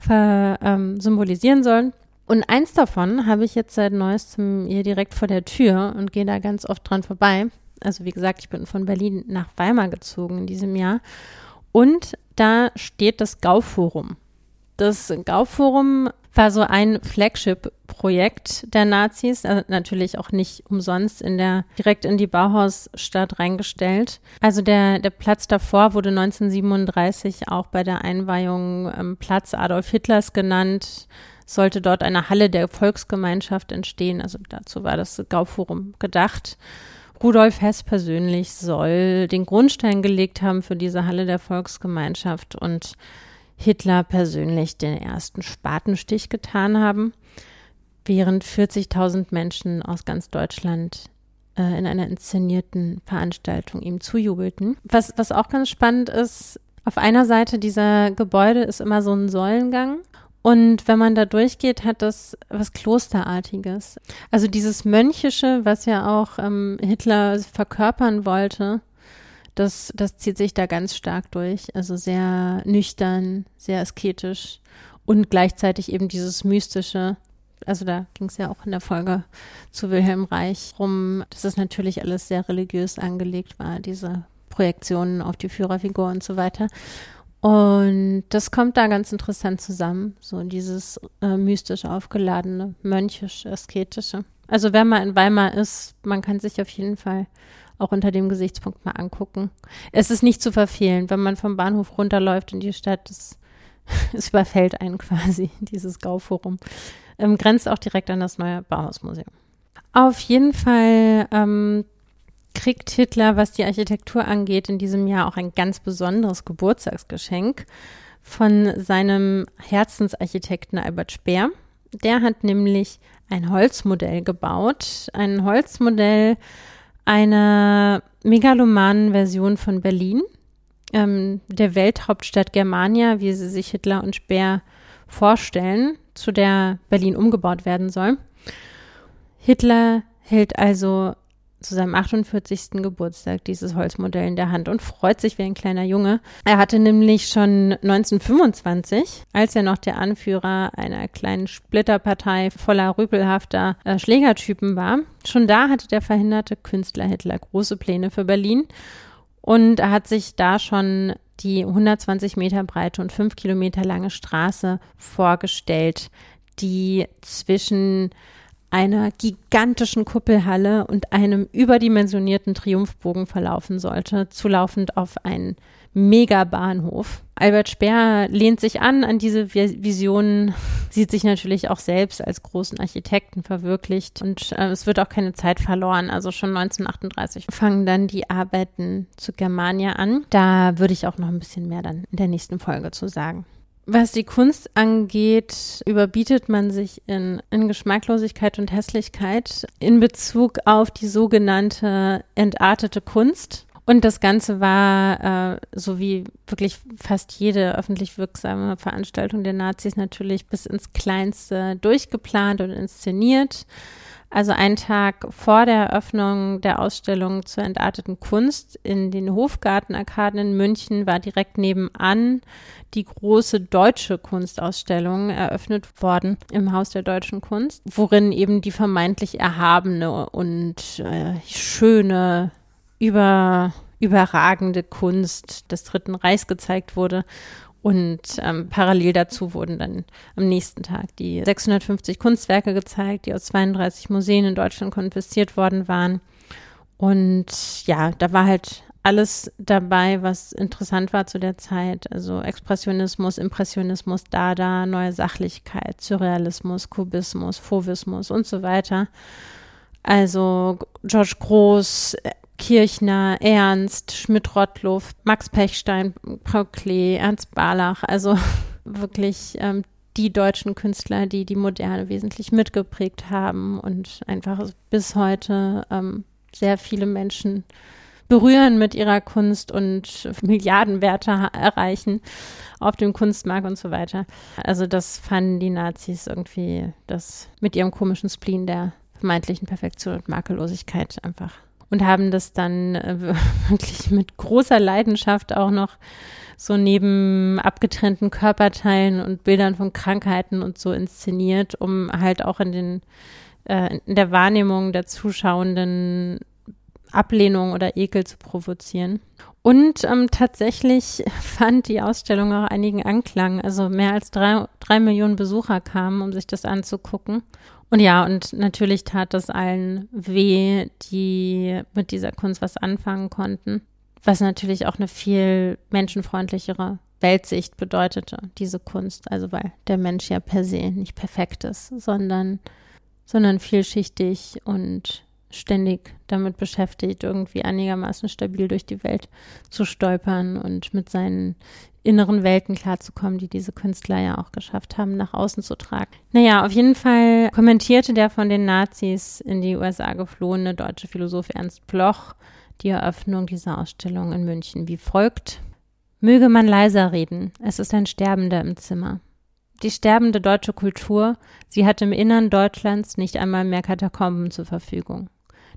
ver, ähm, symbolisieren sollen. Und eins davon habe ich jetzt seit neuestem hier direkt vor der Tür und gehe da ganz oft dran vorbei. Also wie gesagt, ich bin von Berlin nach Weimar gezogen in diesem Jahr. Und da steht das Gauforum. Das Gauforum war so ein Flagship-Projekt der Nazis, also natürlich auch nicht umsonst in der, direkt in die Bauhausstadt reingestellt. Also der, der Platz davor wurde 1937 auch bei der Einweihung ähm, Platz Adolf Hitlers genannt sollte dort eine Halle der Volksgemeinschaft entstehen. Also dazu war das Gauforum gedacht. Rudolf Hess persönlich soll den Grundstein gelegt haben für diese Halle der Volksgemeinschaft und Hitler persönlich den ersten Spatenstich getan haben, während 40.000 Menschen aus ganz Deutschland äh, in einer inszenierten Veranstaltung ihm zujubelten. Was, was auch ganz spannend ist, auf einer Seite dieser Gebäude ist immer so ein Säulengang und wenn man da durchgeht, hat das was Klosterartiges. Also dieses Mönchische, was ja auch ähm, Hitler verkörpern wollte, das, das zieht sich da ganz stark durch. Also sehr nüchtern, sehr asketisch und gleichzeitig eben dieses Mystische. Also da ging es ja auch in der Folge zu Wilhelm Reich rum, dass es natürlich alles sehr religiös angelegt war, diese Projektionen auf die Führerfigur und so weiter. Und das kommt da ganz interessant zusammen, so dieses äh, mystisch aufgeladene, mönchisch-asketische. Also wenn man in Weimar ist, man kann sich auf jeden Fall auch unter dem Gesichtspunkt mal angucken. Es ist nicht zu verfehlen, wenn man vom Bahnhof runterläuft in die Stadt, es, *laughs* es überfällt einen quasi, *laughs* dieses Gauforum. Ähm, grenzt auch direkt an das neue Bauhausmuseum. Auf jeden Fall ähm, kriegt Hitler, was die Architektur angeht, in diesem Jahr auch ein ganz besonderes Geburtstagsgeschenk von seinem Herzensarchitekten Albert Speer. Der hat nämlich ein Holzmodell gebaut, ein Holzmodell einer megalomanen Version von Berlin, ähm, der Welthauptstadt Germania, wie sie sich Hitler und Speer vorstellen, zu der Berlin umgebaut werden soll. Hitler hält also zu seinem 48. Geburtstag dieses Holzmodell in der Hand und freut sich wie ein kleiner Junge. Er hatte nämlich schon 1925, als er noch der Anführer einer kleinen Splitterpartei voller rüpelhafter äh, Schlägertypen war, schon da hatte der verhinderte Künstler Hitler große Pläne für Berlin und er hat sich da schon die 120 Meter breite und 5 Kilometer lange Straße vorgestellt, die zwischen einer gigantischen Kuppelhalle und einem überdimensionierten Triumphbogen verlaufen sollte, zulaufend auf einen Megabahnhof. Albert Speer lehnt sich an an diese Visionen, sieht sich natürlich auch selbst als großen Architekten verwirklicht und äh, es wird auch keine Zeit verloren. Also schon 1938 fangen dann die Arbeiten zu Germania an. Da würde ich auch noch ein bisschen mehr dann in der nächsten Folge zu sagen. Was die Kunst angeht, überbietet man sich in, in, Geschmacklosigkeit und Hässlichkeit in Bezug auf die sogenannte entartete Kunst. Und das Ganze war, äh, so wie wirklich fast jede öffentlich wirksame Veranstaltung der Nazis, natürlich bis ins Kleinste durchgeplant und inszeniert. Also einen Tag vor der Eröffnung der Ausstellung zur entarteten Kunst in den Hofgartenarkaden in München war direkt nebenan die große deutsche Kunstausstellung eröffnet worden im Haus der deutschen Kunst, worin eben die vermeintlich erhabene und äh, schöne über überragende Kunst des Dritten Reichs gezeigt wurde. Und ähm, parallel dazu wurden dann am nächsten Tag die 650 Kunstwerke gezeigt, die aus 32 Museen in Deutschland konfisziert worden waren. Und ja, da war halt alles dabei, was interessant war zu der Zeit. Also Expressionismus, Impressionismus, Dada, neue Sachlichkeit, Surrealismus, Kubismus, Fauvismus und so weiter. Also George Groß, Kirchner, Ernst, Schmidt-Rottluff, Max Pechstein, Paul Klee, Ernst Barlach, also *laughs* wirklich ähm, die deutschen Künstler, die die Moderne wesentlich mitgeprägt haben und einfach bis heute ähm, sehr viele Menschen berühren mit ihrer Kunst und *laughs* Milliardenwerte erreichen auf dem Kunstmarkt und so weiter. Also das fanden die Nazis irgendwie das mit ihrem komischen Spleen der vermeintlichen Perfektion und Makellosigkeit einfach und haben das dann äh, *laughs* wirklich mit großer Leidenschaft auch noch so neben abgetrennten Körperteilen und Bildern von Krankheiten und so inszeniert, um halt auch in den äh, in der Wahrnehmung der Zuschauenden Ablehnung oder Ekel zu provozieren. Und ähm, tatsächlich *laughs* fand die Ausstellung auch einigen Anklang. Also mehr als drei, drei Millionen Besucher kamen, um sich das anzugucken. Und ja, und natürlich tat das allen weh, die mit dieser Kunst was anfangen konnten. Was natürlich auch eine viel menschenfreundlichere Weltsicht bedeutete, diese Kunst. Also weil der Mensch ja per se nicht perfekt ist, sondern, sondern vielschichtig und ständig damit beschäftigt, irgendwie einigermaßen stabil durch die Welt zu stolpern und mit seinen inneren Welten klarzukommen, die diese Künstler ja auch geschafft haben, nach außen zu tragen. Naja, auf jeden Fall kommentierte der von den Nazis in die USA geflohene deutsche Philosoph Ernst Bloch die Eröffnung dieser Ausstellung in München wie folgt. Möge man leiser reden, es ist ein Sterbender im Zimmer. Die sterbende deutsche Kultur, sie hat im Innern Deutschlands nicht einmal mehr Katakomben zur Verfügung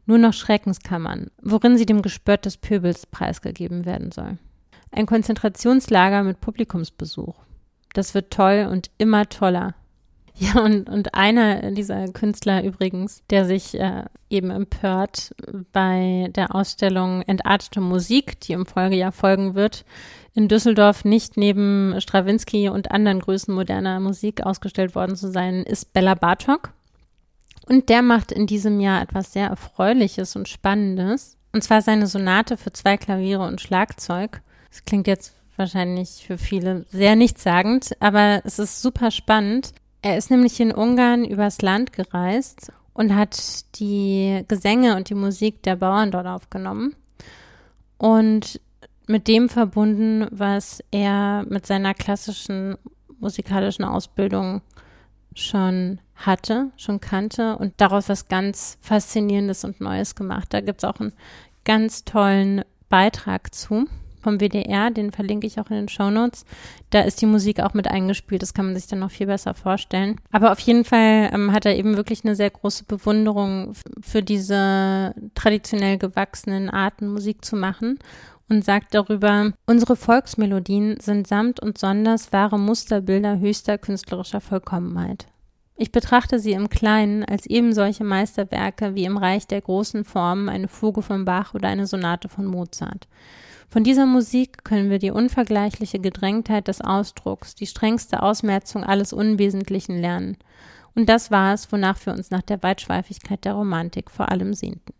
nur noch Schreckenskammern, worin sie dem Gespött des Pöbels preisgegeben werden soll. Ein Konzentrationslager mit Publikumsbesuch. Das wird toll und immer toller. *laughs* Ja, und, und einer dieser Künstler übrigens, der sich äh, eben empört bei der Ausstellung Entartete Musik, die im Folgejahr folgen wird, in Düsseldorf nicht neben Strawinski und anderen Größen moderner Musik ausgestellt worden zu sein, ist Bella Bartok. Und der macht in diesem Jahr etwas sehr Erfreuliches und Spannendes. Und zwar seine Sonate für zwei Klaviere und Schlagzeug. Das klingt jetzt wahrscheinlich für viele sehr nichtssagend, aber es ist super spannend. Er ist nämlich in Ungarn übers Land gereist und hat die Gesänge und die Musik der Bauern dort aufgenommen. Und mit dem verbunden, was er mit seiner klassischen musikalischen Ausbildung schon hatte, schon kannte und daraus was ganz Faszinierendes und Neues gemacht. Da gibt es auch einen ganz tollen Beitrag zu vom WDR, den verlinke ich auch in den Show Notes. Da ist die Musik auch mit eingespielt, das kann man sich dann noch viel besser vorstellen. Aber auf jeden Fall ähm, hat er eben wirklich eine sehr große Bewunderung für diese traditionell gewachsenen Arten, Musik zu machen und sagt darüber, unsere Volksmelodien sind samt und sonders wahre Musterbilder höchster künstlerischer Vollkommenheit. Ich betrachte sie im Kleinen als eben solche Meisterwerke wie im Reich der großen Formen eine Fuge von Bach oder eine Sonate von Mozart. Von dieser Musik können wir die unvergleichliche Gedrängtheit des Ausdrucks, die strengste Ausmerzung alles Unwesentlichen lernen. Und das war es, wonach wir uns nach der Weitschweifigkeit der Romantik vor allem sehnten.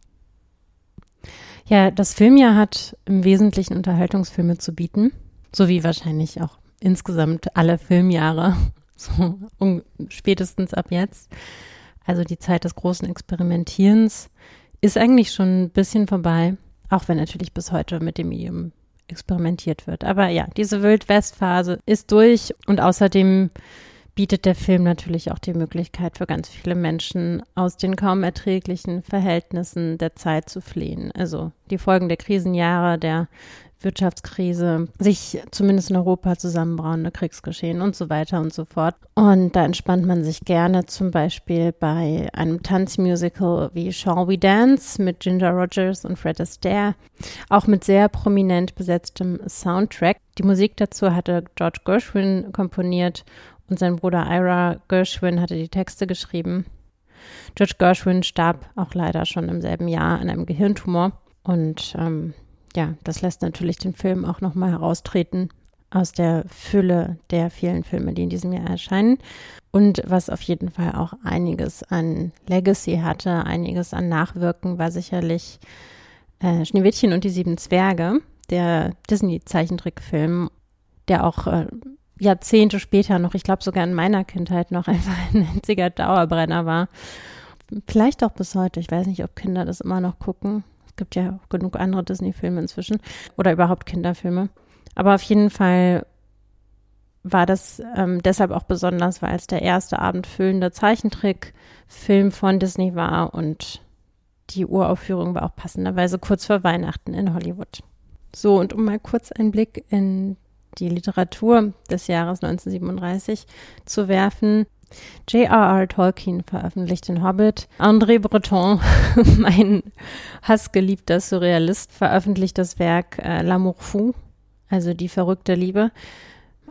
Ja, das Filmjahr hat im Wesentlichen Unterhaltungsfilme zu bieten, so wie wahrscheinlich auch insgesamt alle Filmjahre so um, spätestens ab jetzt. Also die Zeit des großen Experimentierens ist eigentlich schon ein bisschen vorbei, auch wenn natürlich bis heute mit dem Medium experimentiert wird. Aber ja, diese Wildwest-Phase ist durch und außerdem bietet der Film natürlich auch die Möglichkeit für ganz viele Menschen aus den kaum erträglichen Verhältnissen der Zeit zu fliehen. Also die Folgen der Krisenjahre, der Wirtschaftskrise, sich zumindest in Europa zusammenbrauende Kriegsgeschehen und so weiter und so fort. Und da entspannt man sich gerne zum Beispiel bei einem Tanzmusical wie Shall We Dance mit Ginger Rogers und Fred Astaire, auch mit sehr prominent besetztem Soundtrack. Die Musik dazu hatte George Gershwin komponiert und sein Bruder Ira Gershwin hatte die Texte geschrieben. George Gershwin starb auch leider schon im selben Jahr an einem Gehirntumor. Und ähm, ja, das lässt natürlich den Film auch nochmal heraustreten aus der Fülle der vielen Filme, die in diesem Jahr erscheinen. Und was auf jeden Fall auch einiges an Legacy hatte, einiges an Nachwirken, war sicherlich äh, Schneewittchen und die sieben Zwerge, der Disney-Zeichentrickfilm, der auch äh, Jahrzehnte später noch, ich glaube sogar in meiner Kindheit noch *laughs* einfach ein einziger Dauerbrenner war. Vielleicht auch bis heute. Ich weiß nicht, ob Kinder das immer noch gucken. Gibt ja genug andere Disney-Filme inzwischen oder überhaupt Kinderfilme. Aber auf jeden Fall war das ähm, deshalb auch besonders, weil es der erste abendfüllende Zeichentrickfilm von Disney war und die Uraufführung war auch passenderweise kurz vor Weihnachten in Hollywood. So, und um mal kurz einen Blick in die Literatur des Jahres 1937 zu werfen. J.R.R. Tolkien veröffentlicht den Hobbit. André Breton, *laughs* mein hassgeliebter Surrealist, veröffentlicht das Werk äh, L'amour fou, also die verrückte Liebe,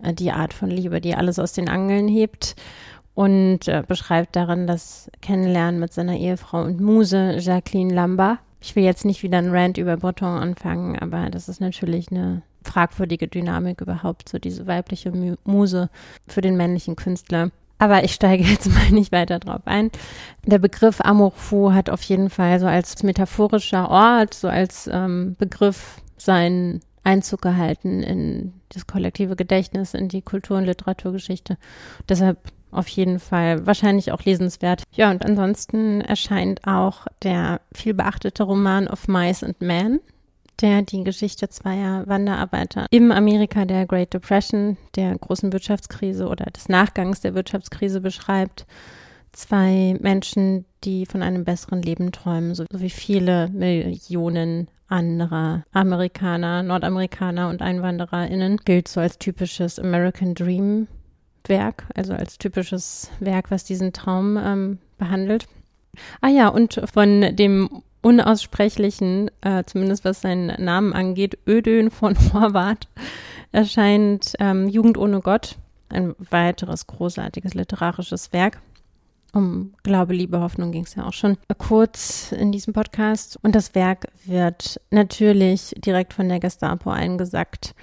äh, die Art von Liebe, die alles aus den Angeln hebt und äh, beschreibt darin das Kennenlernen mit seiner Ehefrau und Muse Jacqueline Lambert. Ich will jetzt nicht wieder einen Rant über Breton anfangen, aber das ist natürlich eine fragwürdige Dynamik überhaupt, so diese weibliche Muse für den männlichen Künstler. Aber ich steige jetzt *laughs* mal nicht weiter drauf ein. Der Begriff Amour fou hat auf jeden Fall so als metaphorischer Ort, so als ähm, Begriff seinen Einzug gehalten in das kollektive Gedächtnis, in die Kultur- und Literaturgeschichte. Deshalb auf jeden Fall wahrscheinlich auch lesenswert. Ja, und ansonsten erscheint auch der viel beachtete Roman Of Mice and Men der die Geschichte zweier Wanderarbeiter im Amerika der Great Depression, der großen Wirtschaftskrise oder des Nachgangs der Wirtschaftskrise beschreibt. Zwei Menschen, die von einem besseren Leben träumen, so wie viele Millionen anderer Amerikaner, Nordamerikaner und EinwandererInnen, gilt so als typisches American Dream Werk, also als typisches Werk, was diesen Traum ähm, behandelt. Ah ja, und von dem unaussprechlichen, äh, zumindest was seinen Namen angeht, Ödön von *laughs* Horvath, erscheint ähm, Jugend ohne Gott, ein weiteres großartiges literarisches Werk. Um Glaube, Liebe, Hoffnung ging es ja auch schon kurz in diesem Podcast. Und das Werk wird natürlich direkt von der Gestapo eingesackt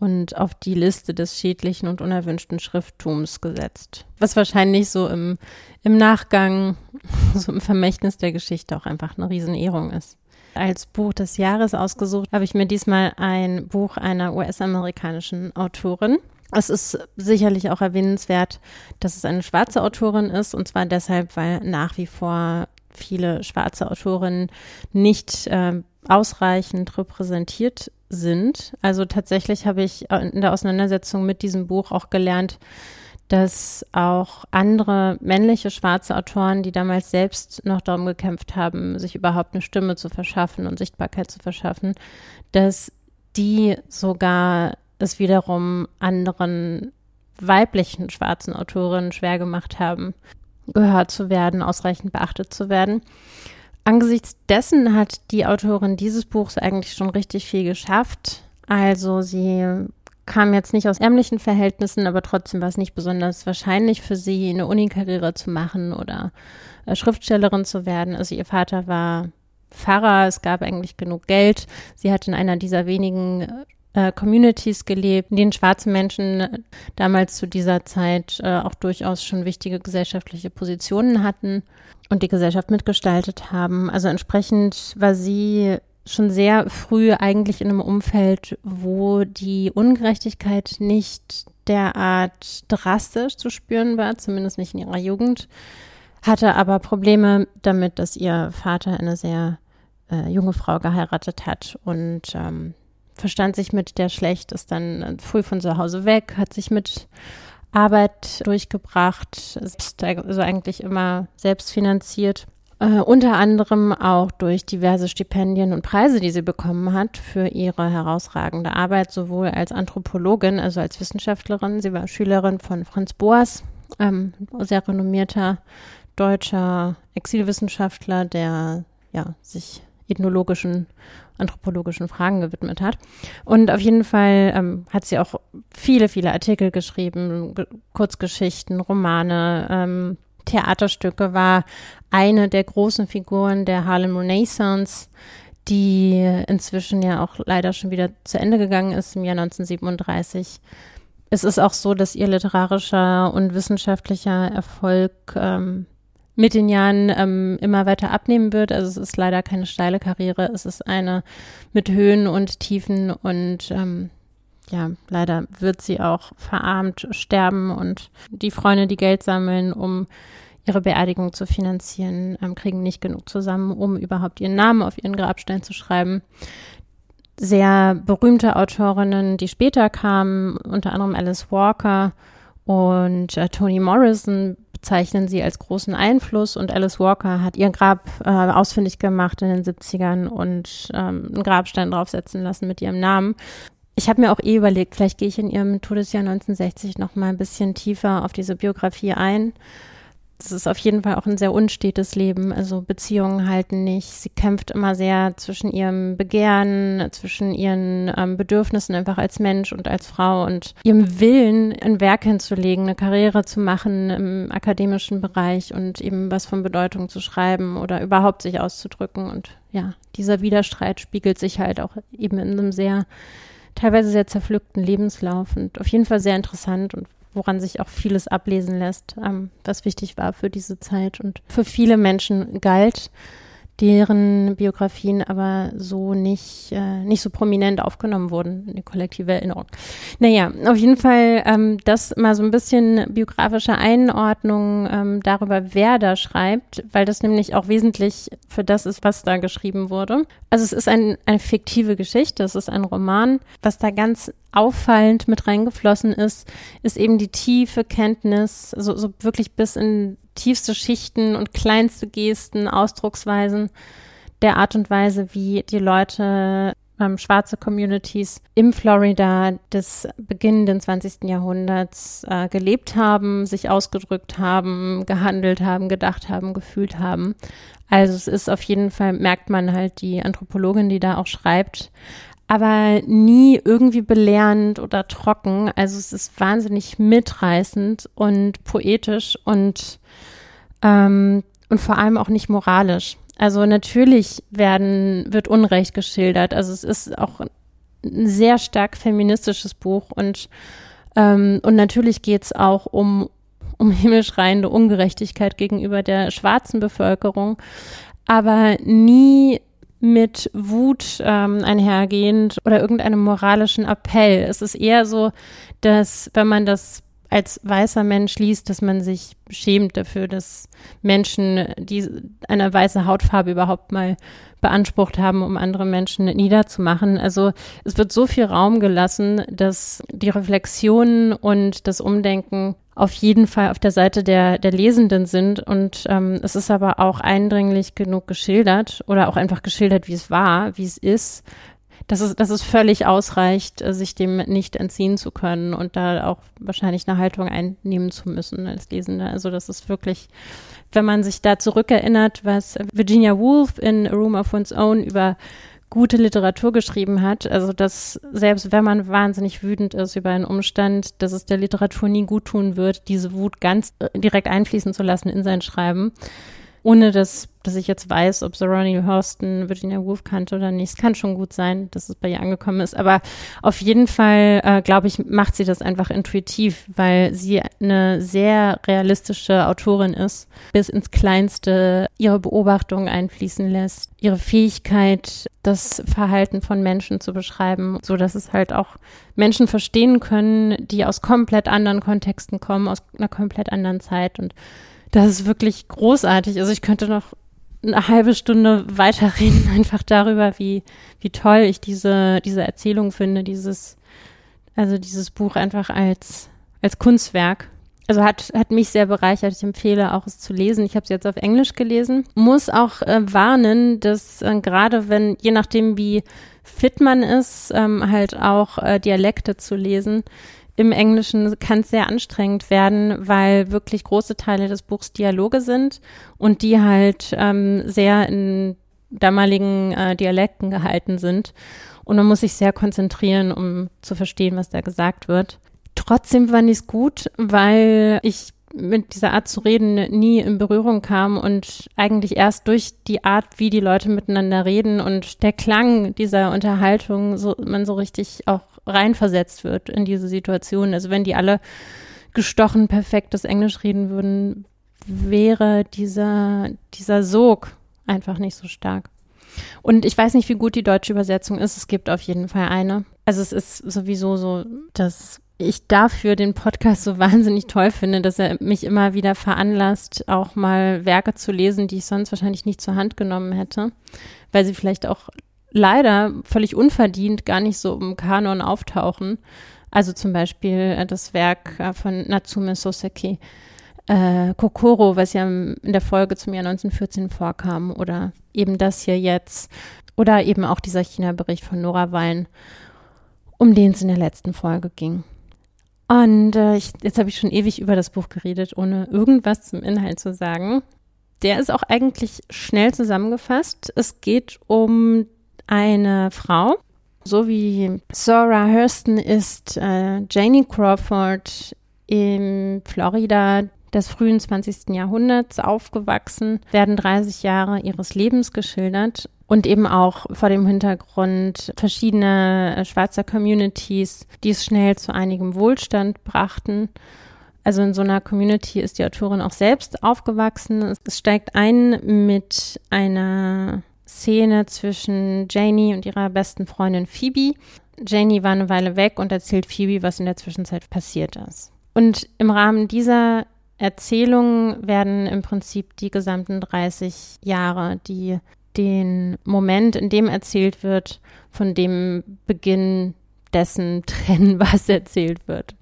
und auf die Liste des schädlichen und unerwünschten Schrifttums gesetzt. Was wahrscheinlich so im, im Nachgang, *laughs* so im Vermächtnis der Geschichte auch einfach eine Riesenehrung ist. Als Buch des Jahres ausgesucht habe ich mir diesmal ein Buch einer US-amerikanischen Autorin. Es ist sicherlich auch erwähnenswert, dass es eine schwarze Autorin ist, und zwar deshalb, weil nach wie vor viele schwarze Autorinnen nicht äh, ausreichend repräsentiert sind. Also tatsächlich habe ich in der Auseinandersetzung mit diesem Buch auch gelernt, dass auch andere männliche schwarze Autoren, die damals selbst noch darum gekämpft haben, sich überhaupt eine Stimme zu verschaffen und Sichtbarkeit zu verschaffen, dass die sogar es wiederum anderen weiblichen schwarzen Autorinnen schwer gemacht haben, gehört zu werden, ausreichend beachtet zu werden. Angesichts dessen hat die Autorin dieses Buchs eigentlich schon richtig viel geschafft. Also sie kam jetzt nicht aus ärmlichen Verhältnissen, aber trotzdem war es nicht besonders wahrscheinlich für sie, eine Unikarriere zu machen oder äh, Schriftstellerin zu werden. Also ihr Vater war Pfarrer, es gab eigentlich genug Geld. Sie hat in einer dieser wenigen äh, Communities gelebt, in denen schwarze Menschen damals zu dieser Zeit äh, auch durchaus schon wichtige gesellschaftliche Positionen hatten und die Gesellschaft mitgestaltet haben. Also entsprechend war sie schon sehr früh eigentlich in einem Umfeld, wo die Ungerechtigkeit nicht derart drastisch zu spüren war, zumindest nicht in ihrer Jugend, hatte aber Probleme damit, dass ihr Vater eine sehr äh, junge Frau geheiratet hat und ähm, verstand sich mit der schlecht, ist dann früh von zu Hause weg, hat sich mit Arbeit durchgebracht, ist also eigentlich immer selbst finanziert. Äh, unter anderem auch durch diverse Stipendien und Preise, die sie bekommen hat für ihre herausragende Arbeit, sowohl als Anthropologin, also als Wissenschaftlerin. Sie war Schülerin von Franz Boas, ähm, sehr renommierter deutscher Exilwissenschaftler, der ja, sich ethnologischen anthropologischen Fragen gewidmet hat. Und auf jeden Fall ähm, hat sie auch viele, viele Artikel geschrieben, Ge Kurzgeschichten, Romane, ähm, Theaterstücke, war eine der großen Figuren der Harlem Renaissance, die inzwischen ja auch leider schon wieder zu Ende gegangen ist im Jahr 1937. Es ist auch so, dass ihr literarischer und wissenschaftlicher Erfolg ähm, mit den Jahren ähm, immer weiter abnehmen wird. Also es ist leider keine steile Karriere, es ist eine mit Höhen und Tiefen und ähm, ja, leider wird sie auch verarmt sterben und die Freunde, die Geld sammeln, um ihre Beerdigung zu finanzieren, ähm, kriegen nicht genug zusammen, um überhaupt ihren Namen auf ihren Grabstein zu schreiben. Sehr berühmte Autorinnen, die später kamen, unter anderem Alice Walker und äh, Toni Morrison, bezeichnen sie als großen Einfluss und Alice Walker hat ihr Grab äh, ausfindig gemacht in den 70ern und ähm, einen Grabstein draufsetzen lassen mit ihrem Namen. Ich habe mir auch eh überlegt, vielleicht gehe ich in ihrem Todesjahr 1960 noch mal ein bisschen tiefer auf diese Biografie ein das ist auf jeden Fall auch ein sehr unstetes Leben. Also Beziehungen halten nicht. Sie kämpft immer sehr zwischen ihrem Begehren, zwischen ihren ähm, Bedürfnissen einfach als Mensch und als Frau und ihrem Willen, ein Werk hinzulegen, eine Karriere zu machen im akademischen Bereich und eben was von Bedeutung zu schreiben oder überhaupt sich auszudrücken. Und ja, dieser Widerstreit spiegelt sich halt auch eben in einem sehr teilweise sehr zerpflückten Lebenslauf und auf jeden Fall sehr interessant und woran sich auch vieles ablesen lässt, ähm, was wichtig war für diese Zeit und für viele Menschen galt deren Biografien aber so nicht, äh, nicht so prominent aufgenommen wurden in die kollektive Erinnerung. Naja, auf jeden Fall ähm, das mal so ein bisschen biografische Einordnung ähm, darüber, wer da schreibt, weil das nämlich auch wesentlich für das ist, was da geschrieben wurde. Also es ist ein, eine fiktive Geschichte, es ist ein Roman. Was da ganz auffallend mit reingeflossen ist, ist eben die tiefe Kenntnis, so, so wirklich bis in tiefste Schichten und kleinste Gesten, Ausdrucksweisen der Art und Weise, wie die Leute ähm, schwarze Communities im Florida des beginnenden 20. Jahrhunderts äh, gelebt haben, sich ausgedrückt haben, gehandelt haben, gedacht haben, gefühlt haben. Also es ist auf jeden Fall, merkt man halt die Anthropologin, die da auch schreibt, aber nie irgendwie belehrend oder trocken. Also es ist wahnsinnig mitreißend und poetisch und ähm, und vor allem auch nicht moralisch. Also natürlich werden, wird Unrecht geschildert. Also es ist auch ein sehr stark feministisches Buch und, ähm, und natürlich geht es auch um, um himmelschreiende Ungerechtigkeit gegenüber der schwarzen Bevölkerung, aber nie mit Wut ähm, einhergehend oder irgendeinem moralischen Appell. Es ist eher so, dass wenn man das als weißer Mensch liest, dass man sich schämt dafür, dass Menschen, die eine weiße Hautfarbe überhaupt mal beansprucht haben, um andere Menschen niederzumachen. Also es wird so viel Raum gelassen, dass die Reflexion und das Umdenken auf jeden Fall auf der Seite der, der Lesenden sind. Und ähm, es ist aber auch eindringlich genug geschildert oder auch einfach geschildert, wie es war, wie es ist, dass es, dass es völlig ausreicht, äh, sich dem nicht entziehen zu können und da auch wahrscheinlich eine Haltung einnehmen zu müssen als Lesender. Also das ist wirklich, wenn man sich da zurückerinnert, was Virginia Woolf in A Room of One's Own über gute Literatur geschrieben hat, also dass selbst wenn man wahnsinnig wütend ist über einen Umstand, dass es der Literatur nie gut tun wird, diese Wut ganz äh, direkt einfließen zu lassen in sein Schreiben ohne dass, dass ich jetzt weiß, ob Ronnie Hurston Virginia Woolf kannte oder nicht. Es kann schon gut sein, dass es bei ihr angekommen ist. Aber auf jeden Fall, äh, glaube ich, macht sie das einfach intuitiv, weil sie eine sehr realistische Autorin ist, bis ins Kleinste ihre Beobachtungen einfließen lässt, ihre Fähigkeit, das Verhalten von Menschen zu beschreiben, so dass es halt auch Menschen verstehen können, die aus komplett anderen Kontexten kommen, aus einer komplett anderen Zeit und das ist wirklich großartig. Also ich könnte noch eine halbe Stunde weiterreden, *laughs* einfach darüber, wie, wie toll ich diese, diese Erzählung finde, dieses, also dieses Buch einfach als, als Kunstwerk. Also hat, hat mich sehr bereichert. Ich empfehle auch es zu lesen. Ich habe es jetzt auf Englisch gelesen. Muss auch äh, warnen, dass äh, gerade wenn, je nachdem wie fit man ist, ähm, halt auch äh, Dialekte zu lesen, im Englischen kann es sehr anstrengend werden, weil wirklich große Teile des Buchs Dialoge sind und die halt ähm, sehr in damaligen äh, Dialekten gehalten sind. Und man muss sich sehr konzentrieren, um zu verstehen, was da gesagt wird. Trotzdem fand ich es gut, weil ich mit dieser Art zu reden nie in Berührung kam und eigentlich erst durch die Art, wie die Leute miteinander reden und der Klang dieser Unterhaltung so man so richtig auch reinversetzt wird in diese Situation. Also wenn die alle gestochen perfektes Englisch reden würden, wäre dieser, dieser Sog einfach nicht so stark. Und ich weiß nicht, wie gut die deutsche Übersetzung ist. Es gibt auf jeden Fall eine. Also es ist sowieso so, dass ich dafür den Podcast so wahnsinnig toll finde, dass er mich immer wieder veranlasst, auch mal Werke zu lesen, die ich sonst wahrscheinlich nicht zur Hand genommen hätte, weil sie vielleicht auch leider völlig unverdient gar nicht so im Kanon auftauchen. Also zum Beispiel äh, das Werk äh, von Natsume Soseki, äh, Kokoro, was ja in der Folge zum Jahr 1914 vorkam, oder eben das hier jetzt, oder eben auch dieser China-Bericht von Nora Wein, um den es in der letzten Folge ging. Und äh, ich, jetzt habe ich schon ewig über das Buch geredet, ohne irgendwas zum Inhalt zu sagen. Der ist auch eigentlich schnell zusammengefasst. Es geht um eine Frau, so wie Zora Hurston ist äh, Janie Crawford in Florida des frühen 20. Jahrhunderts aufgewachsen, werden 30 Jahre ihres Lebens geschildert und eben auch vor dem Hintergrund verschiedener äh, schwarzer Communities, die es schnell zu einigem Wohlstand brachten. Also in so einer Community ist die Autorin auch selbst aufgewachsen. Es steigt ein mit einer Szene zwischen Janie und ihrer besten Freundin Phoebe. Janie war eine Weile weg und erzählt Phoebe, was in der Zwischenzeit passiert ist. Und im Rahmen dieser Erzählung werden im Prinzip die gesamten 30 Jahre, die den Moment, in dem erzählt wird, von dem Beginn dessen *laughs* trennen, was erzählt wird.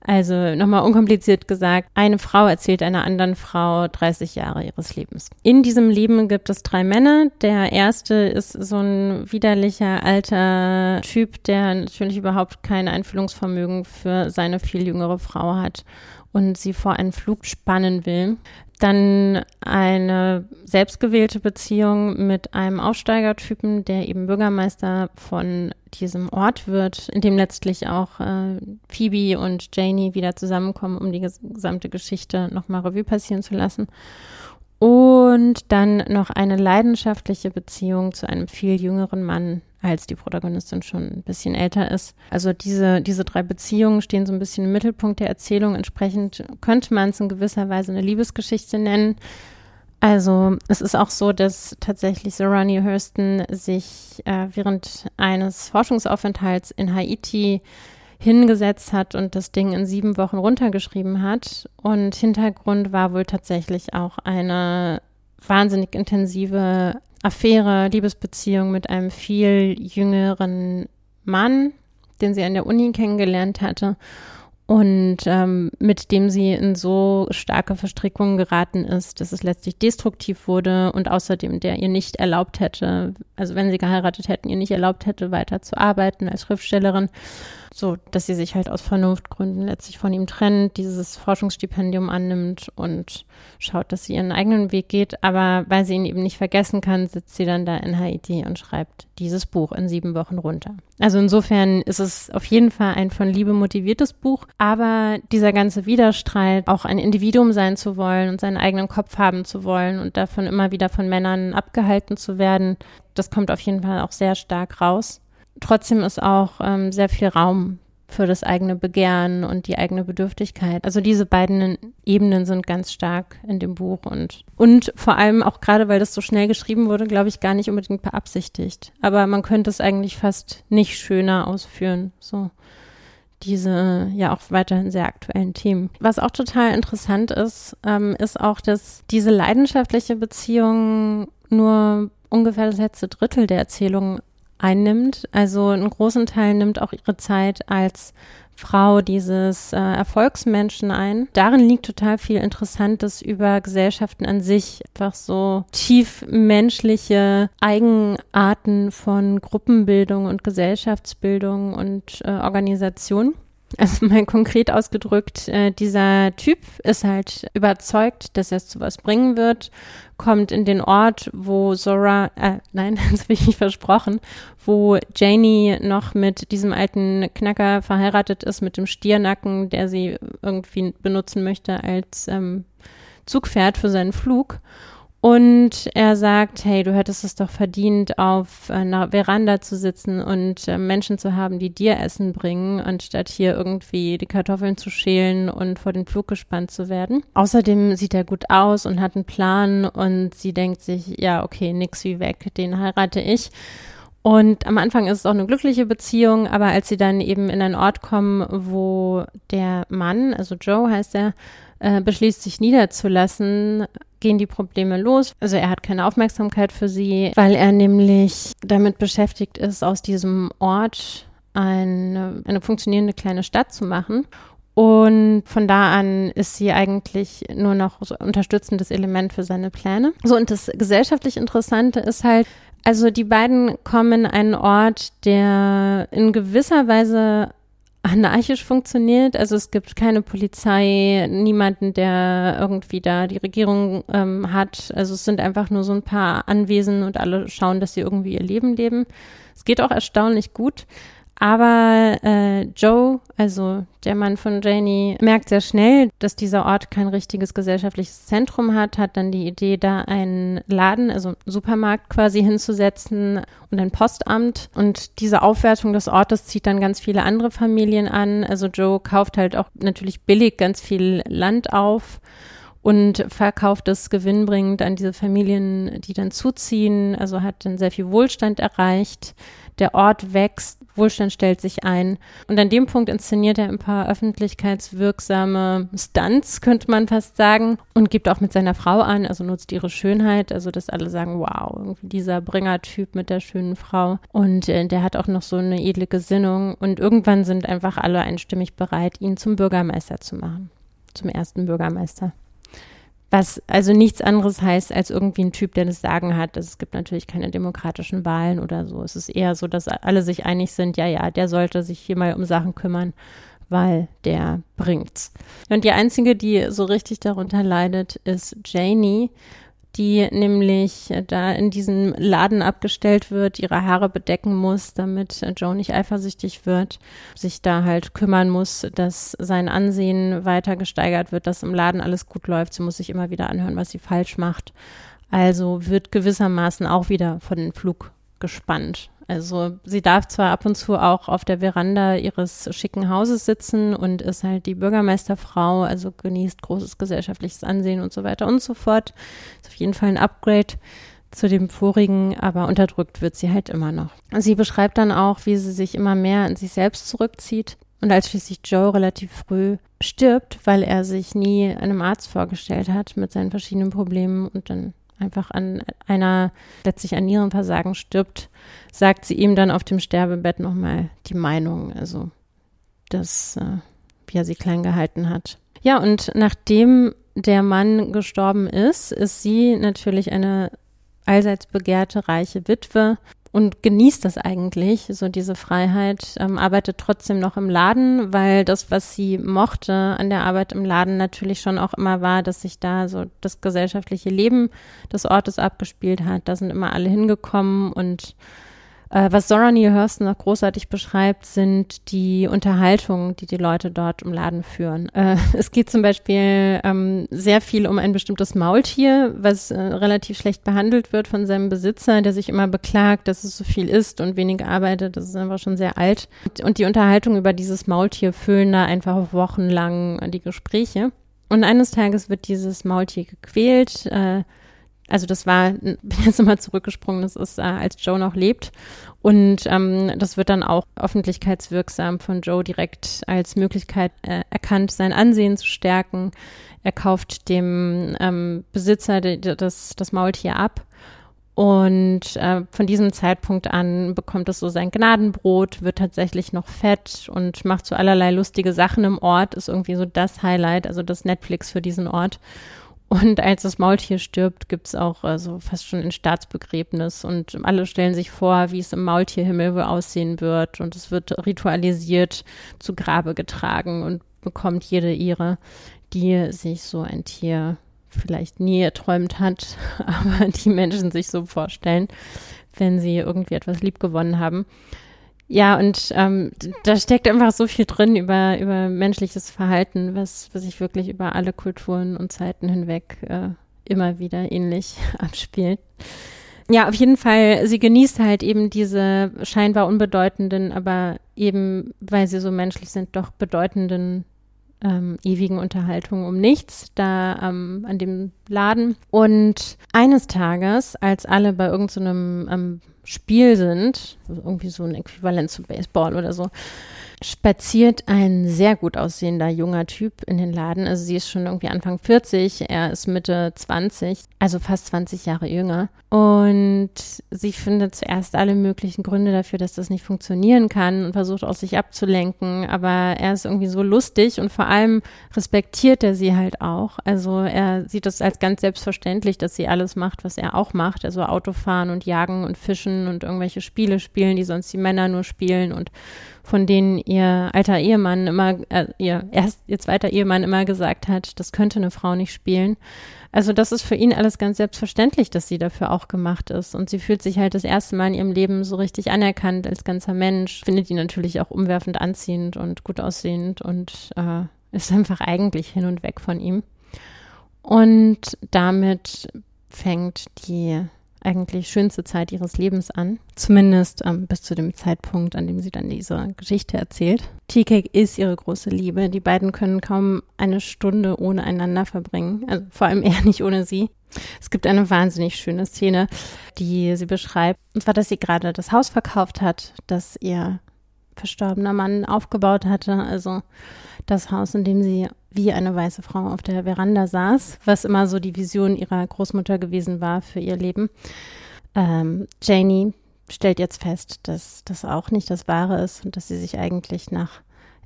Also nochmal unkompliziert gesagt, eine Frau erzählt einer anderen Frau 30 Jahre ihres Lebens. In diesem Leben gibt es drei Männer. Der erste ist so ein widerlicher alter Typ, der natürlich überhaupt kein Einfühlungsvermögen für seine viel jüngere Frau hat und sie vor einen Flug spannen will. Dann eine selbstgewählte Beziehung mit einem Aussteigertypen, der eben Bürgermeister von diesem Ort wird, in dem letztlich auch äh, Phoebe und Janie wieder zusammenkommen, um die gesamte Geschichte nochmal Revue passieren zu lassen. Und dann noch eine leidenschaftliche Beziehung zu einem viel jüngeren Mann, als die Protagonistin schon ein bisschen älter ist. Also diese, diese drei Beziehungen stehen so ein bisschen im Mittelpunkt der Erzählung. Entsprechend könnte man es in gewisser Weise eine Liebesgeschichte nennen. Also es ist auch so, dass tatsächlich Sorani Hurston sich äh, während eines Forschungsaufenthalts in Haiti hingesetzt hat und das Ding in sieben Wochen runtergeschrieben hat. Und Hintergrund war wohl tatsächlich auch eine wahnsinnig intensive Affäre, Liebesbeziehung mit einem viel jüngeren Mann, den sie an der Uni kennengelernt hatte und ähm, mit dem sie in so starke Verstrickungen geraten ist, dass es letztlich destruktiv wurde und außerdem der ihr nicht erlaubt hätte, also wenn sie geheiratet hätten, ihr nicht erlaubt hätte, weiter zu arbeiten als Schriftstellerin so, dass sie sich halt aus Vernunftgründen letztlich von ihm trennt, dieses Forschungsstipendium annimmt und schaut, dass sie ihren eigenen Weg geht. Aber weil sie ihn eben nicht vergessen kann, sitzt sie dann da in Haiti und schreibt dieses Buch in sieben Wochen runter. Also insofern ist es auf jeden Fall ein von Liebe motiviertes Buch. Aber dieser ganze Widerstreit, auch ein Individuum sein zu wollen und seinen eigenen Kopf haben zu wollen und davon immer wieder von Männern abgehalten zu werden, das kommt auf jeden Fall auch sehr stark raus trotzdem ist auch ähm, sehr viel Raum für das eigene Begehren und die eigene Bedürftigkeit. Also diese beiden Ebenen sind ganz stark in dem Buch und, und vor allem auch gerade, weil das so schnell geschrieben wurde, glaube ich, gar nicht unbedingt beabsichtigt. Aber man könnte es eigentlich fast nicht schöner ausführen, so diese ja auch weiterhin sehr aktuellen Themen. Was auch total interessant ist, ähm, ist auch, dass diese leidenschaftliche Beziehung nur ungefähr das letzte Drittel der Erzählung einnimmt. Also einen großen Teil nimmt auch ihre Zeit als Frau dieses äh, Erfolgsmenschen ein. Darin liegt total viel Interessantes über Gesellschaften an sich, einfach so tief menschliche Eigenarten von Gruppenbildung und Gesellschaftsbildung und äh, Organisation. Also mal konkret ausgedrückt, äh, dieser Typ ist halt überzeugt, dass er es zu was bringen wird, kommt in den Ort, wo Zora, äh, nein, *laughs* das habe ich nicht versprochen, wo Janie noch mit diesem alten Knacker verheiratet ist, mit dem Stiernacken, der sie irgendwie benutzen möchte als ähm, Zugpferd für seinen Flug. Und er sagt, hey, du hättest es doch verdient, auf einer Veranda zu sitzen und äh, Menschen zu haben, die dir Essen bringen, anstatt hier irgendwie die Kartoffeln zu schälen und vor den Flug gespannt zu werden. Außerdem sieht er gut aus und hat einen Plan und sie denkt sich, ja, okay, nix wie weg, den heirate ich. Und am Anfang ist es auch eine glückliche Beziehung, aber als sie dann eben in einen Ort kommen, wo der Mann, also Joe heißt er, äh, beschließt, sich niederzulassen, gehen die Probleme los. Also er hat keine Aufmerksamkeit für sie, weil er nämlich damit beschäftigt ist, aus diesem Ort eine, eine funktionierende kleine Stadt zu machen. Und von da an ist sie eigentlich nur noch so unterstützendes Element für seine Pläne. So, und das gesellschaftlich Interessante ist halt, also die beiden kommen in einen Ort, der in gewisser Weise anarchisch funktioniert. Also es gibt keine Polizei, niemanden, der irgendwie da die Regierung ähm, hat. Also es sind einfach nur so ein paar Anwesen und alle schauen, dass sie irgendwie ihr Leben leben. Es geht auch erstaunlich gut. Aber äh, Joe, also der Mann von Janie, merkt sehr schnell, dass dieser Ort kein richtiges gesellschaftliches Zentrum hat, hat dann die Idee, da einen Laden, also einen Supermarkt quasi hinzusetzen und ein Postamt. Und diese Aufwertung des Ortes zieht dann ganz viele andere Familien an. Also Joe kauft halt auch natürlich billig ganz viel Land auf und verkauft es gewinnbringend an diese Familien, die dann zuziehen. Also hat dann sehr viel Wohlstand erreicht der Ort wächst, Wohlstand stellt sich ein. Und an dem Punkt inszeniert er ein paar öffentlichkeitswirksame Stunts, könnte man fast sagen, und gibt auch mit seiner Frau an, also nutzt ihre Schönheit, also dass alle sagen, wow, dieser Bringertyp mit der schönen Frau. Und äh, der hat auch noch so eine edle Gesinnung. Und irgendwann sind einfach alle einstimmig bereit, ihn zum Bürgermeister zu machen. Zum ersten Bürgermeister. Was also nichts anderes heißt als irgendwie ein Typ, der das Sagen hat. Es gibt natürlich keine demokratischen Wahlen oder so. Es ist eher so, dass alle sich einig sind, ja, ja, der sollte sich hier mal um Sachen kümmern, weil der bringt's. Und die einzige, die so richtig darunter leidet, ist Janie die nämlich da in diesem Laden abgestellt wird, ihre Haare bedecken muss, damit Joe nicht eifersüchtig wird, sich da halt kümmern muss, dass sein Ansehen weiter gesteigert wird, dass im Laden alles gut läuft. Sie muss sich immer wieder anhören, was sie falsch macht. Also wird gewissermaßen auch wieder von den Flug gespannt. Also sie darf zwar ab und zu auch auf der Veranda ihres schicken Hauses sitzen und ist halt die Bürgermeisterfrau, also genießt großes gesellschaftliches Ansehen und so weiter und so fort. Ist auf jeden Fall ein Upgrade zu dem vorigen, aber unterdrückt wird sie halt immer noch. Sie beschreibt dann auch, wie sie sich immer mehr an sich selbst zurückzieht. Und als schließlich Joe relativ früh stirbt, weil er sich nie einem Arzt vorgestellt hat mit seinen verschiedenen Problemen und dann einfach an einer letztlich an Nierenversagen stirbt, sagt sie ihm dann auf dem Sterbebett nochmal die Meinung, also das, äh, wie er sie klein gehalten hat. Ja, und nachdem der Mann gestorben ist, ist sie natürlich eine allseits begehrte reiche Witwe und genießt das eigentlich, so diese Freiheit, ähm, arbeitet trotzdem noch im Laden, weil das, was sie mochte an der Arbeit im Laden natürlich schon auch immer war, dass sich da so das gesellschaftliche Leben des Ortes abgespielt hat. Da sind immer alle hingekommen und was Zora Neale Hurston noch großartig beschreibt, sind die Unterhaltungen, die die Leute dort im Laden führen. Äh, *laughs* es geht zum Beispiel ähm, sehr viel um ein bestimmtes Maultier, was äh, relativ schlecht behandelt wird von seinem Besitzer, der sich immer beklagt, dass es so viel isst und wenig arbeitet. Das ist einfach schon sehr alt. Und die Unterhaltungen über dieses Maultier füllen da einfach wochenlang die Gespräche. Und eines Tages wird dieses Maultier gequält. Äh, also das war, *laughs* bin jetzt nochmal zurückgesprungen, das ist, äh, als Joe noch lebt. Und ähm, das wird dann auch öffentlichkeitswirksam von Joe direkt als Möglichkeit äh, erkannt, sein Ansehen zu stärken. Er kauft dem ähm, Besitzer de, de, das, das Maultier ab. Und äh, von diesem Zeitpunkt an bekommt es so sein Gnadenbrot, wird tatsächlich noch fett und macht so allerlei lustige Sachen im Ort, ist irgendwie so das Highlight, also das Netflix für diesen Ort. Und als das Maultier stirbt, gibt es auch also fast schon ein Staatsbegräbnis und alle stellen sich vor, wie es im Maultierhimmel wohl aussehen wird und es wird ritualisiert zu Grabe getragen und bekommt jede ihre, die sich so ein Tier vielleicht nie erträumt hat, *laughs* aber die Menschen sich so vorstellen, wenn sie irgendwie etwas liebgewonnen haben. Ja, und ähm, da steckt einfach so viel drin über, über menschliches Verhalten, was, was sich wirklich über alle Kulturen und Zeiten hinweg äh, immer wieder ähnlich *laughs* abspielt. Ja, auf jeden Fall, sie genießt halt eben diese scheinbar unbedeutenden, aber eben, weil sie so menschlich sind, doch bedeutenden ähm, ewigen Unterhaltungen um nichts da ähm, an dem Laden. Und eines Tages, als alle bei irgendeinem so ähm, Spiel sind, also irgendwie so ein Äquivalent zu Baseball oder so, spaziert ein sehr gut aussehender junger Typ in den Laden. Also sie ist schon irgendwie Anfang 40, er ist Mitte 20, also fast 20 Jahre jünger. Und sie findet zuerst alle möglichen Gründe dafür, dass das nicht funktionieren kann und versucht auch sich abzulenken. Aber er ist irgendwie so lustig und vor allem respektiert er sie halt auch. Also er sieht es als ganz selbstverständlich, dass sie alles macht, was er auch macht. Also Autofahren und Jagen und Fischen und irgendwelche Spiele spielen, die sonst die Männer nur spielen und von denen ihr alter Ehemann immer, äh, ihr erst, ihr zweiter Ehemann immer gesagt hat, das könnte eine Frau nicht spielen. Also das ist für ihn alles ganz selbstverständlich, dass sie dafür auch gemacht ist. Und sie fühlt sich halt das erste Mal in ihrem Leben so richtig anerkannt als ganzer Mensch, findet ihn natürlich auch umwerfend anziehend und gut aussehend und äh, ist einfach eigentlich hin und weg von ihm. Und damit fängt die eigentlich schönste Zeit ihres Lebens an. Zumindest ähm, bis zu dem Zeitpunkt, an dem sie dann diese Geschichte erzählt. Tea-Cake ist ihre große Liebe. Die beiden können kaum eine Stunde ohne einander verbringen. Also vor allem *laughs* er nicht ohne sie. Es gibt eine wahnsinnig schöne Szene, die sie beschreibt. Und zwar, dass sie gerade das Haus verkauft hat, das ihr verstorbener Mann aufgebaut hatte. Also das Haus, in dem sie wie eine weiße Frau auf der Veranda saß, was immer so die Vision ihrer Großmutter gewesen war für ihr Leben. Ähm, Janie stellt jetzt fest, dass das auch nicht das Wahre ist und dass sie sich eigentlich nach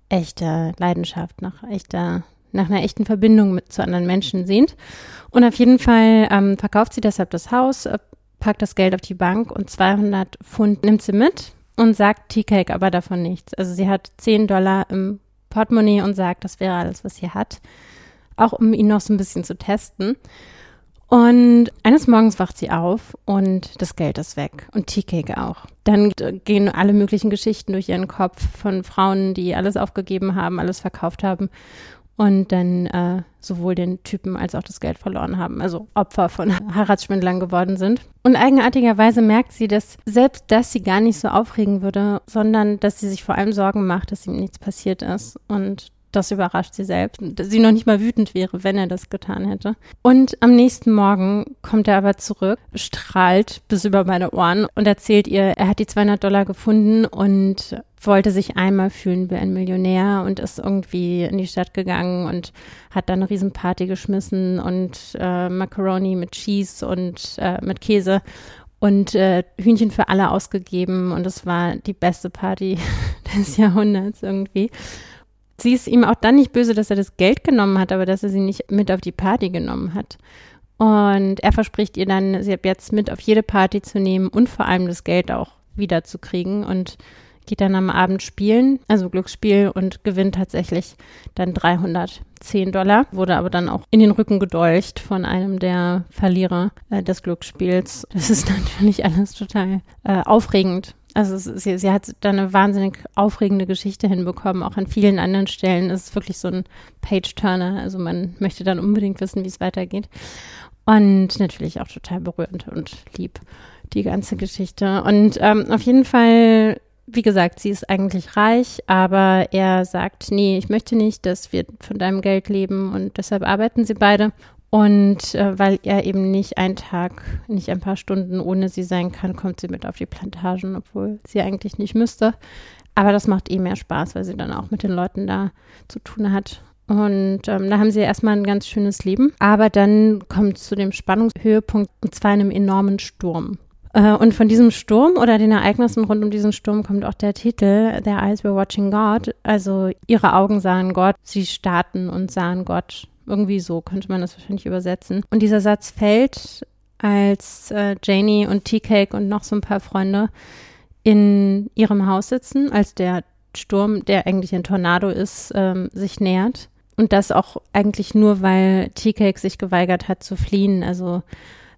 echter Leidenschaft, nach echter, nach einer echten Verbindung mit zu anderen Menschen sehnt. Und auf jeden Fall ähm, verkauft sie deshalb das Haus, äh, packt das Geld auf die Bank und 200 Pfund nimmt sie mit und sagt Tea-Cake aber davon nichts. Also sie hat 10 Dollar im Portemonnaie und sagt, das wäre alles, was sie hat. Auch um ihn noch so ein bisschen zu testen. Und eines Morgens wacht sie auf und das Geld ist weg und Tea-Cake auch. Dann gehen alle möglichen Geschichten durch ihren Kopf von Frauen, die alles aufgegeben haben, alles verkauft haben und dann äh, sowohl den Typen als auch das Geld verloren haben, also Opfer von *laughs* Heiratsschwindlern geworden sind. Und eigenartigerweise merkt sie, dass selbst das sie gar nicht so aufregen würde, sondern dass sie sich vor allem Sorgen macht, dass ihm nichts passiert ist. Und das überrascht sie selbst, dass sie noch nicht mal wütend wäre, wenn er das getan hätte. Und am nächsten Morgen kommt er aber zurück, strahlt bis über meine Ohren und erzählt ihr, er hat die 200 Dollar gefunden und wollte sich einmal fühlen wie ein Millionär und ist irgendwie in die Stadt gegangen und hat dann eine Riesenparty geschmissen und äh, Macaroni mit Cheese und äh, mit Käse und äh, Hühnchen für alle ausgegeben und es war die beste Party *laughs* des Jahrhunderts irgendwie sie ist ihm auch dann nicht böse, dass er das Geld genommen hat, aber dass er sie nicht mit auf die Party genommen hat. Und er verspricht ihr dann, sie ab jetzt mit auf jede Party zu nehmen und vor allem das Geld auch wiederzukriegen und geht dann am Abend spielen, also Glücksspiel und gewinnt tatsächlich dann 310 Dollar, wurde aber dann auch in den Rücken gedolcht von einem der Verlierer äh, des Glücksspiels. Das ist *laughs* natürlich alles total äh, aufregend also sie, sie hat da eine wahnsinnig aufregende Geschichte hinbekommen, auch an vielen anderen Stellen. Es ist wirklich so ein Page-Turner. Also man möchte dann unbedingt wissen, wie es weitergeht. Und natürlich auch total berührend und lieb, die ganze Geschichte. Und ähm, auf jeden Fall, wie gesagt, sie ist eigentlich reich, aber er sagt, nee, ich möchte nicht, dass wir von deinem Geld leben und deshalb arbeiten sie beide. Und äh, weil er eben nicht einen Tag, nicht ein paar Stunden ohne sie sein kann, kommt sie mit auf die Plantagen, obwohl sie eigentlich nicht müsste. Aber das macht eh mehr Spaß, weil sie dann auch mit den Leuten da zu tun hat. Und ähm, da haben sie erstmal ein ganz schönes Leben. Aber dann kommt es zu dem Spannungshöhepunkt, und zwar einem enormen Sturm. Äh, und von diesem Sturm oder den Ereignissen rund um diesen Sturm kommt auch der Titel Their Eyes Were Watching God. Also ihre Augen sahen Gott, sie starrten und sahen Gott Irgendwie so könnte man das wahrscheinlich übersetzen. Und dieser Satz fällt, als äh, Janie und Tea-Cake und noch so ein paar Freunde in ihrem Haus sitzen, als der Sturm, der eigentlich ein Tornado ist, ähm, sich nähert. Und das auch eigentlich nur, weil Tea-Cake sich geweigert hat zu fliehen. Also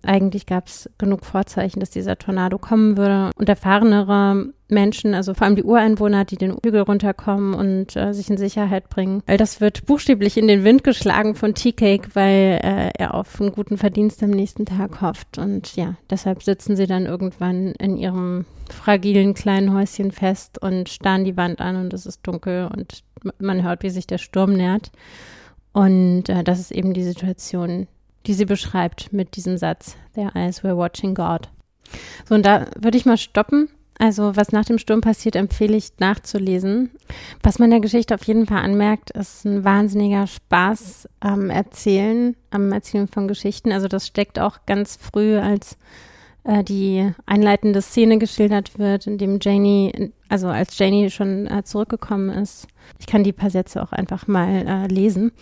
eigentlich gab es genug Vorzeichen, dass dieser Tornado kommen würde. Und erfahrenere Menschen, also vor allem die Ureinwohner, die den Hügel runterkommen und äh, sich in Sicherheit bringen. All das wird buchstäblich in den Wind geschlagen von Tea-Cake, weil äh, er auf einen guten Verdienst am nächsten Tag hofft. Und ja, deshalb sitzen sie dann irgendwann in ihrem fragilen kleinen Häuschen fest und starren die Wand an und es ist dunkel und man hört, wie sich der Sturm nährt. Und äh, das ist eben die Situation, die sie beschreibt mit diesem Satz, Their eyes were watching God. So, und da würde ich mal stoppen. Also, was nach dem Sturm passiert, empfehle ich nachzulesen. Was man der Geschichte auf jeden Fall anmerkt, ist ein wahnsinniger Spaß am Erzählen, am Erzählen von Geschichten. Also, das steckt auch ganz früh, als äh, die einleitende Szene geschildert wird, in dem Janie, also als Janie schon äh, zurückgekommen ist. Ich kann die paar Sätze auch einfach mal äh, lesen.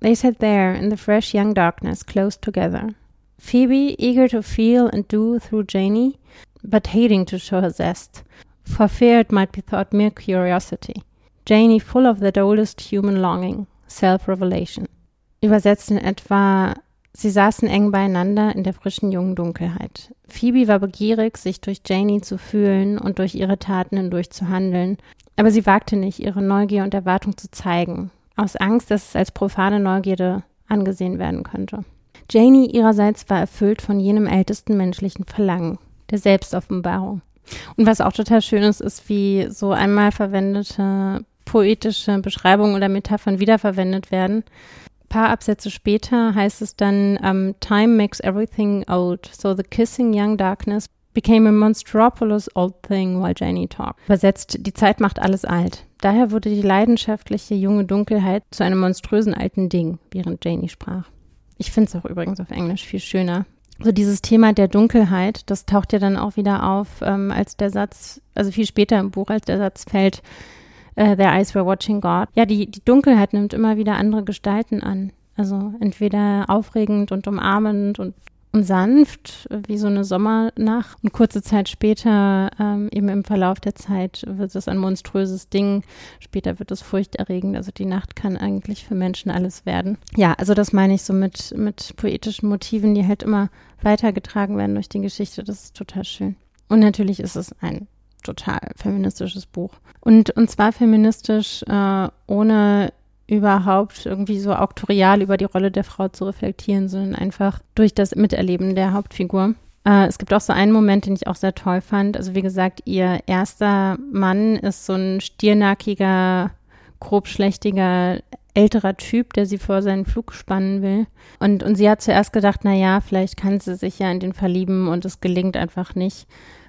They sat there in the fresh young darkness, close together. Phoebe, eager to feel and do through Janie, but hating to show her zest, for fear it might be thought mere curiosity. Janie full of that oldest human longing, self-revelation. Übersetzt in etwa, sie saßen eng beieinander in der frischen jungen Dunkelheit. Phoebe war begierig, sich durch Janie zu fühlen und durch ihre Taten hindurch zu handeln, aber sie wagte nicht, ihre Neugier und Erwartung zu zeigen, aus Angst, dass es als profane Neugierde angesehen werden könnte. Janie ihrerseits war erfüllt von jenem ältesten menschlichen Verlangen, der Selbstoffenbarung. Und was auch total schön ist, ist, wie so einmal verwendete poetische Beschreibungen oder Metaphern wiederverwendet werden. Ein paar Absätze später heißt es dann, um, Time makes everything old, so the kissing young darkness became a monstropolous old thing while Janie talked. Übersetzt, die Zeit macht alles alt. Daher wurde die leidenschaftliche junge Dunkelheit zu einem monströsen alten Ding, während Janie sprach. Ich finde es auch übrigens auf Englisch viel schöner. So dieses Thema der Dunkelheit, das taucht ja dann auch wieder auf, ähm, als der Satz, also viel später im Buch, als der Satz fällt, uh, Their eyes were watching God. Ja, die, die Dunkelheit nimmt immer wieder andere Gestalten an. Also entweder aufregend und umarmend und und sanft, wie so eine Sommernacht. Und kurze Zeit später, ähm, eben im Verlauf der Zeit, wird es ein monströses Ding. Später wird es furchterregend. Also die Nacht kann eigentlich für Menschen alles werden. Ja, also das meine ich so mit, mit poetischen Motiven, die halt immer weitergetragen werden durch die Geschichte. Das ist total schön. Und natürlich ist es ein total feministisches Buch. Und, und zwar feministisch, äh, ohne überhaupt irgendwie so auktorial über die Rolle der Frau zu reflektieren, sondern einfach durch das Miterleben der Hauptfigur. Äh, es gibt auch so einen Moment, den ich auch sehr toll fand. Also wie gesagt, ihr erster Mann ist so ein stiernackiger, grobschlächtiger, älterer Typ, der sie vor seinen Flug spannen will. Und, und sie hat zuerst gedacht, na ja, vielleicht kann sie sich ja in den verlieben und es gelingt einfach nicht.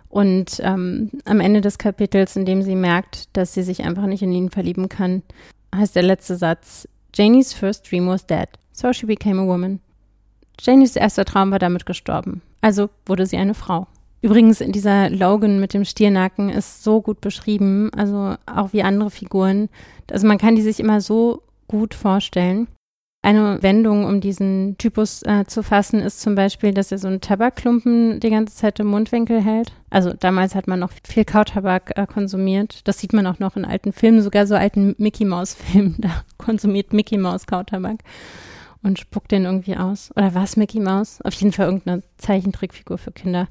Und ähm, am Ende des Kapitels, in dem sie merkt, dass sie sich einfach nicht in ihn verlieben kann, heißt der letzte Satz, Janie's first dream was dead, so she became a woman. Janies erster Traum war damit gestorben, also wurde sie eine Frau. Übrigens, in dieser Logan mit dem Stiernacken ist so gut beschrieben, also auch wie andere Figuren. Also man kann die sich immer so gut vorstellen. Eine Wendung, um diesen Typus äh, zu fassen, ist zum Beispiel, dass er so einen Tabakklumpen die ganze Zeit im Mundwinkel hält. Also damals hat man noch viel Kautabak äh, konsumiert. Das sieht man auch noch in alten Filmen, sogar so alten Mickey Mouse Filmen. *laughs* Da konsumiert Mickey Mouse Kautabak und spuckt den irgendwie aus. Oder war es Mickey Mouse? Auf jeden Fall irgendeine Zeichentrickfigur für Kinder.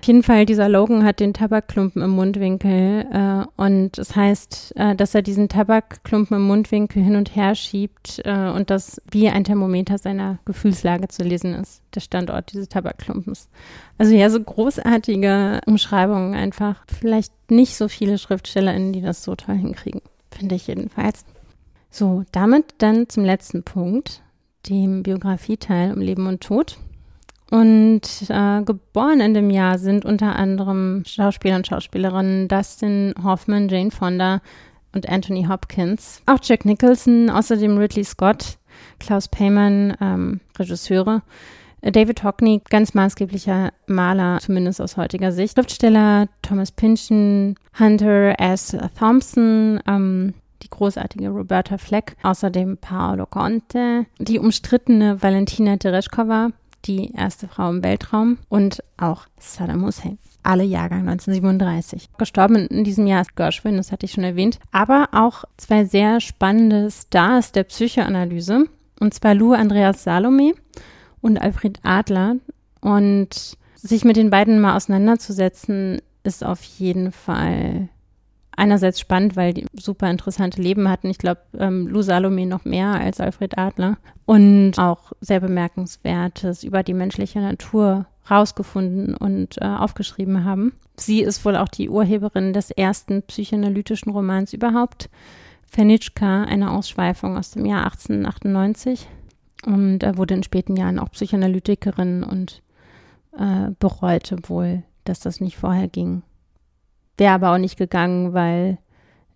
Auf jeden Fall, dieser Logan hat den Tabakklumpen im Mundwinkel äh, und es das heißt, äh, dass er diesen Tabakklumpen im Mundwinkel hin und her schiebt äh, und das wie ein Thermometer seiner Gefühlslage zu lesen ist, der Standort dieses Tabakklumpens. Also ja, so großartige Umschreibungen einfach. Vielleicht nicht so viele SchriftstellerInnen, die das so toll hinkriegen. Finde ich jedenfalls. So, damit dann zum letzten Punkt, dem Biografieteil um Leben und Tod. Und äh, geboren in dem Jahr sind unter anderem Schauspieler und Schauspielerinnen Dustin Hoffman, Jane Fonda und Anthony Hopkins. Auch Jack Nicholson, außerdem Ridley Scott, Klaus Payman, ähm, Regisseure. David Hockney, ganz maßgeblicher Maler, zumindest aus heutiger Sicht. Schriftsteller Thomas Pynchon, Hunter S. Thompson, ähm, die großartige Roberta Fleck, außerdem Paolo Conte, die umstrittene Valentina Tereshkova, die erste Frau im Weltraum und auch Saddam Hussein. Alle Jahrgang 1937. Gestorben in diesem Jahr ist Gershwin, das hatte ich schon erwähnt. Aber auch zwei sehr spannende Stars der Psychoanalyse. Und zwar Lou Andreas Salome und Alfred Adler. Und sich mit den beiden mal auseinanderzusetzen, ist auf jeden Fall einerseits spannend, weil die super interessante Leben hatten. Ich glaube, ähm, Lou Salome noch mehr als Alfred Adler. Und auch sehr bemerkenswertes über die menschliche Natur rausgefunden und äh, aufgeschrieben haben. Sie ist wohl auch die Urheberin des ersten psychoanalytischen Romans überhaupt, Fenitschka, eine Ausschweifung aus dem Jahr 1898. Und er wurde in späten Jahren auch Psychoanalytikerin und äh, bereute wohl, dass das nicht vorher ging. Wäre aber auch nicht gegangen, weil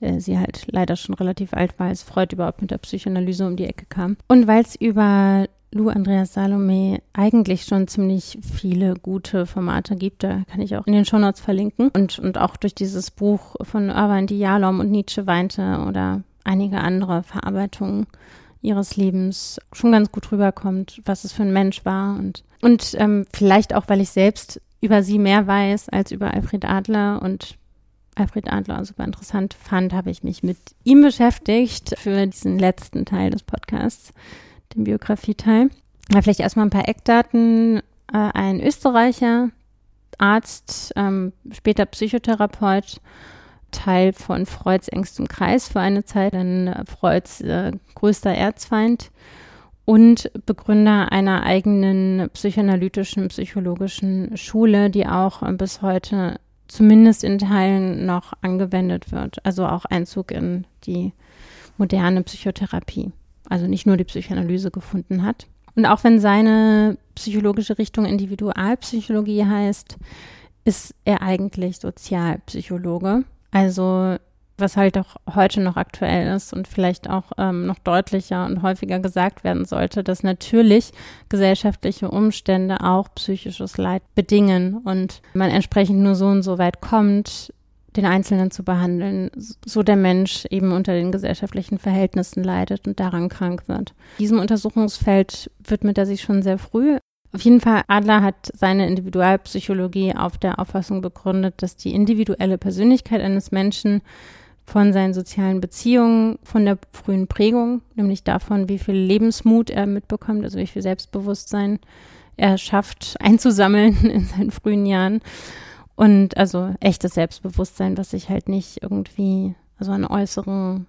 äh, sie halt leider schon relativ alt war, als Freud überhaupt mit der Psychoanalyse um die Ecke kam. Und weil es über Lou Andreas Salome eigentlich schon ziemlich viele gute Formate gibt. Da kann ich auch in den Shownotes verlinken. Und, und auch durch dieses Buch von Irvine Dialom und Nietzsche weinte oder einige andere Verarbeitungen ihres Lebens schon ganz gut rüberkommt, was es für ein Mensch war. Und, und ähm, vielleicht auch, weil ich selbst über sie mehr weiß als über Alfred Adler und Alfred Adler super interessant fand, habe ich mich mit ihm beschäftigt für diesen letzten Teil des Podcasts den Biografieteil. Vielleicht erstmal ein paar Eckdaten. Äh, ein Österreicher, Arzt, ähm, später Psychotherapeut, Teil von Freuds engstem Kreis für eine Zeit, dann äh, Freuds äh, größter Erzfeind und Begründer einer eigenen psychoanalytischen, psychologischen Schule, die auch bis heute zumindest in Teilen noch angewendet wird. Also auch Einzug in die moderne Psychotherapie also nicht nur die Psychoanalyse gefunden hat. Und auch wenn seine psychologische Richtung Individualpsychologie heißt, ist er eigentlich Sozialpsychologe. Also was halt auch heute noch aktuell ist und vielleicht auch ähm, noch deutlicher und häufiger gesagt werden sollte, dass natürlich gesellschaftliche Umstände auch psychisches Leid bedingen und man entsprechend nur so und so weit kommt, den Einzelnen zu behandeln, so der Mensch eben unter den gesellschaftlichen Verhältnissen leidet und daran krank wird. Diesem Untersuchungsfeld widmet er sich schon sehr früh. Auf jeden Fall, Adler hat seine Individualpsychologie auf der Auffassung begründet, dass die individuelle Persönlichkeit eines Menschen von seinen sozialen Beziehungen, von der frühen Prägung, nämlich davon, wie viel Lebensmut er mitbekommt, also wie viel Selbstbewusstsein er schafft *laughs* einzusammeln in seinen frühen Jahren und also echtes Selbstbewusstsein, was sich halt nicht irgendwie, also an äußeren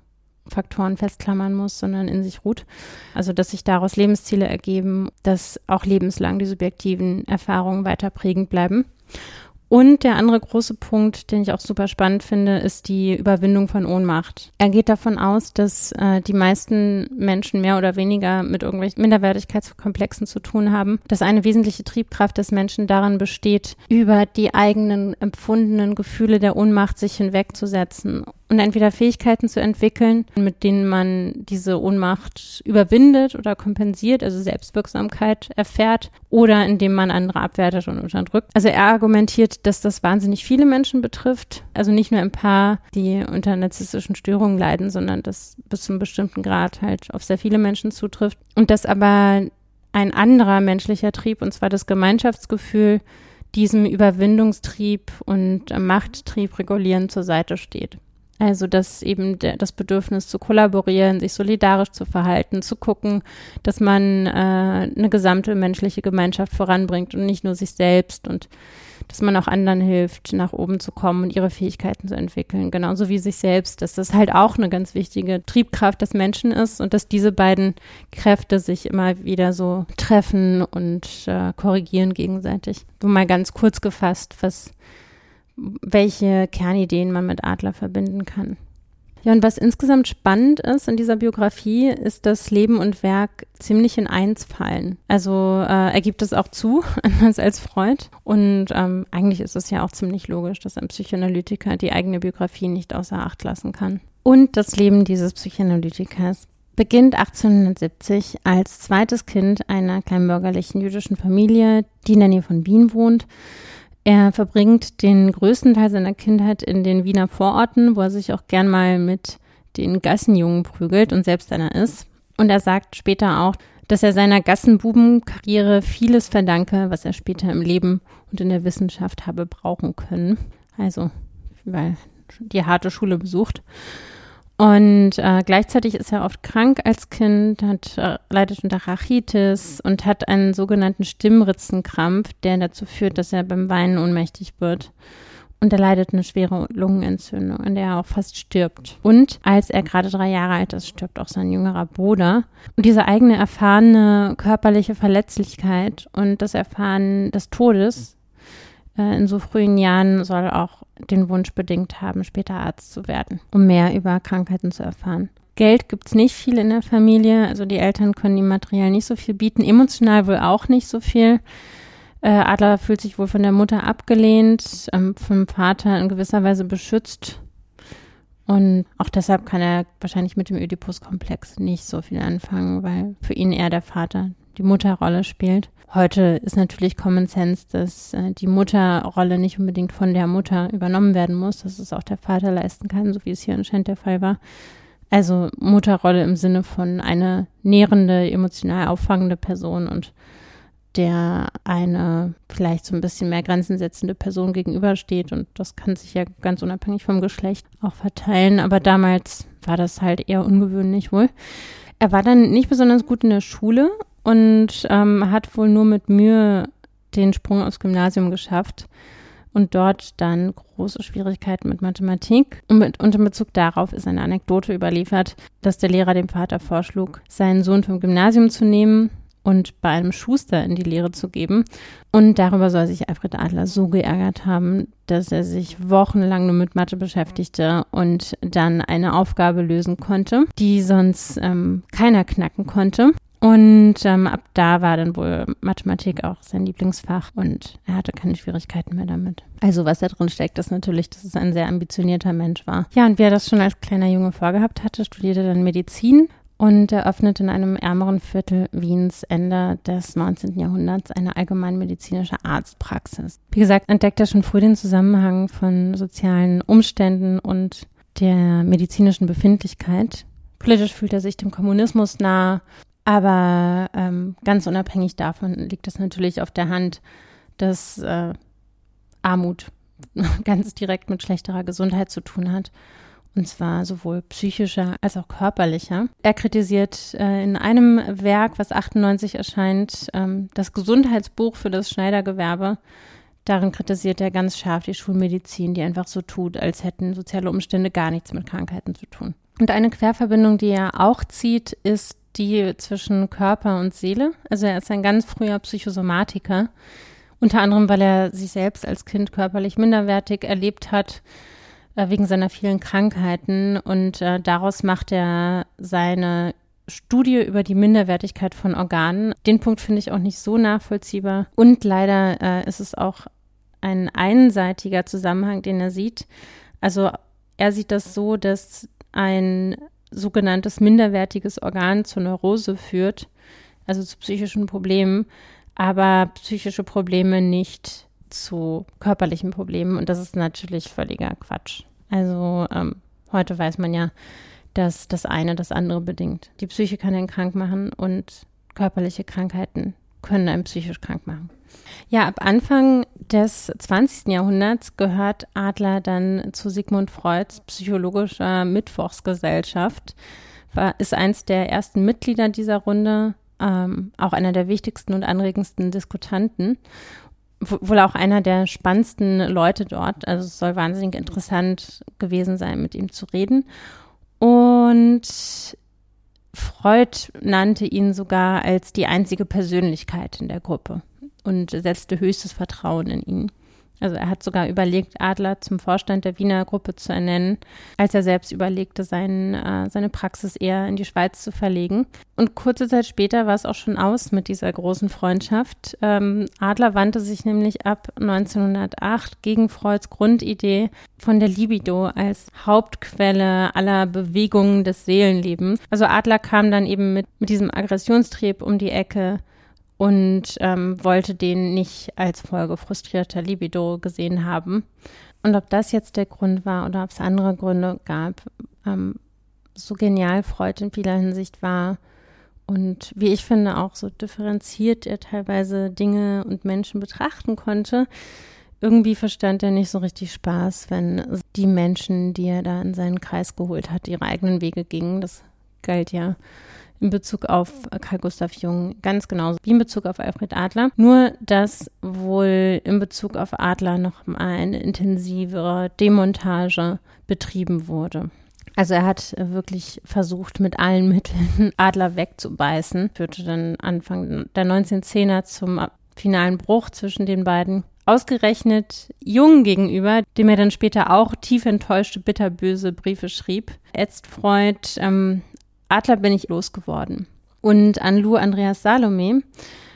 Faktoren festklammern muss, sondern in sich ruht. Also, dass sich daraus Lebensziele ergeben, dass auch lebenslang die subjektiven Erfahrungen weiter prägend bleiben. Und der andere große Punkt, den ich auch super spannend finde, ist die Überwindung von Ohnmacht. Er geht davon aus, dass äh, die meisten Menschen mehr oder weniger mit irgendwelchen Minderwertigkeitskomplexen zu tun haben, dass eine wesentliche Triebkraft des Menschen darin besteht, über die eigenen empfundenen Gefühle der Ohnmacht sich hinwegzusetzen und entweder Fähigkeiten zu entwickeln, mit denen man diese Ohnmacht überwindet oder kompensiert, also Selbstwirksamkeit erfährt, oder indem man andere abwertet und unterdrückt. Also er argumentiert, dass das wahnsinnig viele Menschen betrifft, also nicht nur ein paar, die unter narzisstischen Störungen leiden, sondern das bis zu einem bestimmten Grad halt auf sehr viele Menschen zutrifft und dass aber ein anderer menschlicher Trieb, und zwar das Gemeinschaftsgefühl, diesem Überwindungstrieb und Machttrieb regulierend zur Seite steht. Also, dass eben der, das Bedürfnis zu kollaborieren, sich solidarisch zu verhalten, zu gucken, dass man äh, eine gesamte menschliche Gemeinschaft voranbringt und nicht nur sich selbst und dass man auch anderen hilft, nach oben zu kommen und ihre Fähigkeiten zu entwickeln, genauso wie sich selbst, dass das halt auch eine ganz wichtige Triebkraft des Menschen ist und dass diese beiden Kräfte sich immer wieder so treffen und äh, korrigieren gegenseitig. So mal ganz kurz gefasst, was welche Kernideen man mit Adler verbinden kann. Ja, und was insgesamt spannend ist in dieser Biografie, ist, dass Leben und Werk ziemlich in eins fallen. Also äh, er gibt es auch zu, *laughs* anders als Freud. Und ähm, eigentlich ist es ja auch ziemlich logisch, dass ein Psychoanalytiker die eigene Biografie nicht außer Acht lassen kann. Und das Leben dieses Psychoanalytikers beginnt 1870 als zweites Kind einer kleinbürgerlichen jüdischen Familie, die in der Nähe von Wien wohnt. Er verbringt den größten Teil seiner Kindheit in den Wiener Vororten, wo er sich auch gern mal mit den Gassenjungen prügelt und selbst einer ist. Und er sagt später auch, dass er seiner Gassenbubenkarriere vieles verdanke, was er später im Leben und in der Wissenschaft habe brauchen können. Also, weil die harte Schule besucht. Und äh, gleichzeitig ist er oft krank als Kind, hat, äh, leidet unter Rachitis und hat einen sogenannten Stimmritzenkrampf, der dazu führt, dass er beim Weinen ohnmächtig wird. Und er leidet eine schwere Lungenentzündung, an der er auch fast stirbt. Und als er gerade drei Jahre alt ist, stirbt auch sein jüngerer Bruder. Und diese eigene erfahrene körperliche Verletzlichkeit und das Erfahren des Todes in so frühen Jahren soll auch den Wunsch bedingt haben, später Arzt zu werden, um mehr über Krankheiten zu erfahren. Geld gibt's nicht viel in der Familie, also die Eltern können ihm materiell nicht so viel bieten, emotional wohl auch nicht so viel. Äh, Adler fühlt sich wohl von der Mutter abgelehnt, ähm, vom Vater in gewisser Weise beschützt. Und auch deshalb kann er wahrscheinlich mit dem Oedipus-Komplex nicht so viel anfangen, weil für ihn eher der Vater die Mutterrolle spielt. Heute ist natürlich Common Sense, dass äh, die Mutterrolle nicht unbedingt von der Mutter übernommen werden muss, dass es auch der Vater leisten kann, so wie es hier anscheinend der Fall war. Also Mutterrolle im Sinne von eine nährende, emotional auffangende Person und der eine vielleicht so ein bisschen mehr Grenzen setzende Person gegenübersteht. Und das kann sich ja ganz unabhängig vom Geschlecht auch verteilen. Aber damals war das halt eher ungewöhnlich wohl. Er war dann nicht besonders gut in der Schule und ähm, hat wohl nur mit Mühe den Sprung aufs Gymnasium geschafft und dort dann große Schwierigkeiten mit Mathematik. Und, mit, und in Bezug darauf ist eine Anekdote überliefert, dass der Lehrer dem Vater vorschlug, seinen Sohn vom Gymnasium zu nehmen und bei einem Schuster in die Lehre zu geben. Und darüber soll sich Alfred Adler so geärgert haben, dass er sich wochenlang nur mit Mathe beschäftigte und dann eine Aufgabe lösen konnte, die sonst ähm, keiner knacken konnte. Und ähm, ab da war dann wohl Mathematik auch sein Lieblingsfach und er hatte keine Schwierigkeiten mehr damit. Also was da drin steckt, ist natürlich, dass es ein sehr ambitionierter Mensch war. Ja, und wie er das schon als kleiner Junge vorgehabt hatte, studierte dann Medizin und eröffnet in einem ärmeren Viertel Wiens Ende des 19. Jahrhunderts eine allgemeinmedizinische Arztpraxis. Wie gesagt, entdeckt er schon früh den Zusammenhang von sozialen Umständen und der medizinischen Befindlichkeit. Politisch fühlt er sich dem Kommunismus nah, aber ähm, ganz unabhängig davon liegt es natürlich auf der Hand, dass äh, Armut *laughs* ganz direkt mit schlechterer Gesundheit zu tun hat und zwar sowohl psychischer als auch körperlicher. Er kritisiert äh, in einem Werk, was 98 erscheint, ähm, das Gesundheitsbuch für das Schneidergewerbe. Darin kritisiert er ganz scharf die Schulmedizin, die einfach so tut, als hätten soziale Umstände gar nichts mit Krankheiten zu tun. Und eine Querverbindung, die er auch zieht, ist die zwischen Körper und Seele. Also er ist ein ganz früher Psychosomatiker, unter anderem, weil er sich selbst als Kind körperlich minderwertig erlebt hat äh, wegen seiner vielen Krankheiten und äh, daraus macht er seine Studie über die Minderwertigkeit von Organen. Den Punkt finde ich auch nicht so nachvollziehbar. Und leider äh, ist es auch ein einseitiger Zusammenhang, den er sieht. Also er sieht das so, dass ein sogenanntes minderwertiges Organ zur Neurose führt, also zu psychischen Problemen, aber psychische Probleme nicht zu körperlichen Problemen und das ist natürlich völliger Quatsch. Also ähm, heute weiß man ja, dass das eine das andere bedingt. Die Psyche kann einen krank machen und körperliche Krankheiten können einen psychisch krank machen. Ja, ab Anfang des 20. Jahrhunderts gehört Adler dann zu Sigmund Freuds psychologischer Mittwochsgesellschaft, war, ist eins der ersten Mitglieder dieser Runde, ähm, auch einer der wichtigsten und anregendsten Diskutanten wohl auch einer der spannendsten Leute dort. Also es soll wahnsinnig interessant gewesen sein, mit ihm zu reden. Und Freud nannte ihn sogar als die einzige Persönlichkeit in der Gruppe und setzte höchstes Vertrauen in ihn. Also er hat sogar überlegt, Adler zum Vorstand der Wiener Gruppe zu ernennen, als er selbst überlegte, sein, äh, seine Praxis eher in die Schweiz zu verlegen. Und kurze Zeit später war es auch schon aus mit dieser großen Freundschaft. Ähm, Adler wandte sich nämlich ab 1908 gegen Freuds Grundidee von der Libido als Hauptquelle aller Bewegungen des Seelenlebens. Also Adler kam dann eben mit, mit diesem Aggressionstrieb um die Ecke, und ähm, wollte den nicht als Folge frustrierter Libido gesehen haben. Und ob das jetzt der Grund war oder ob es andere Gründe gab, ähm, so genial Freud in vieler Hinsicht war und wie ich finde auch so differenziert er teilweise Dinge und Menschen betrachten konnte, irgendwie verstand er nicht so richtig Spaß, wenn die Menschen, die er da in seinen Kreis geholt hat, ihre eigenen Wege gingen. Das galt ja in Bezug auf Carl Gustav Jung ganz genauso wie in Bezug auf Alfred Adler. Nur, dass wohl in Bezug auf Adler noch eine intensivere Demontage betrieben wurde. Also er hat wirklich versucht, mit allen Mitteln *laughs* Adler wegzubeißen. Führte dann Anfang der 1910er zum finalen Bruch zwischen den beiden. Ausgerechnet Jung gegenüber, dem er dann später auch tief enttäuschte, bitterböse Briefe schrieb, ätzt Freud, ähm, Adler bin ich losgeworden. Und an Lou Andreas Salome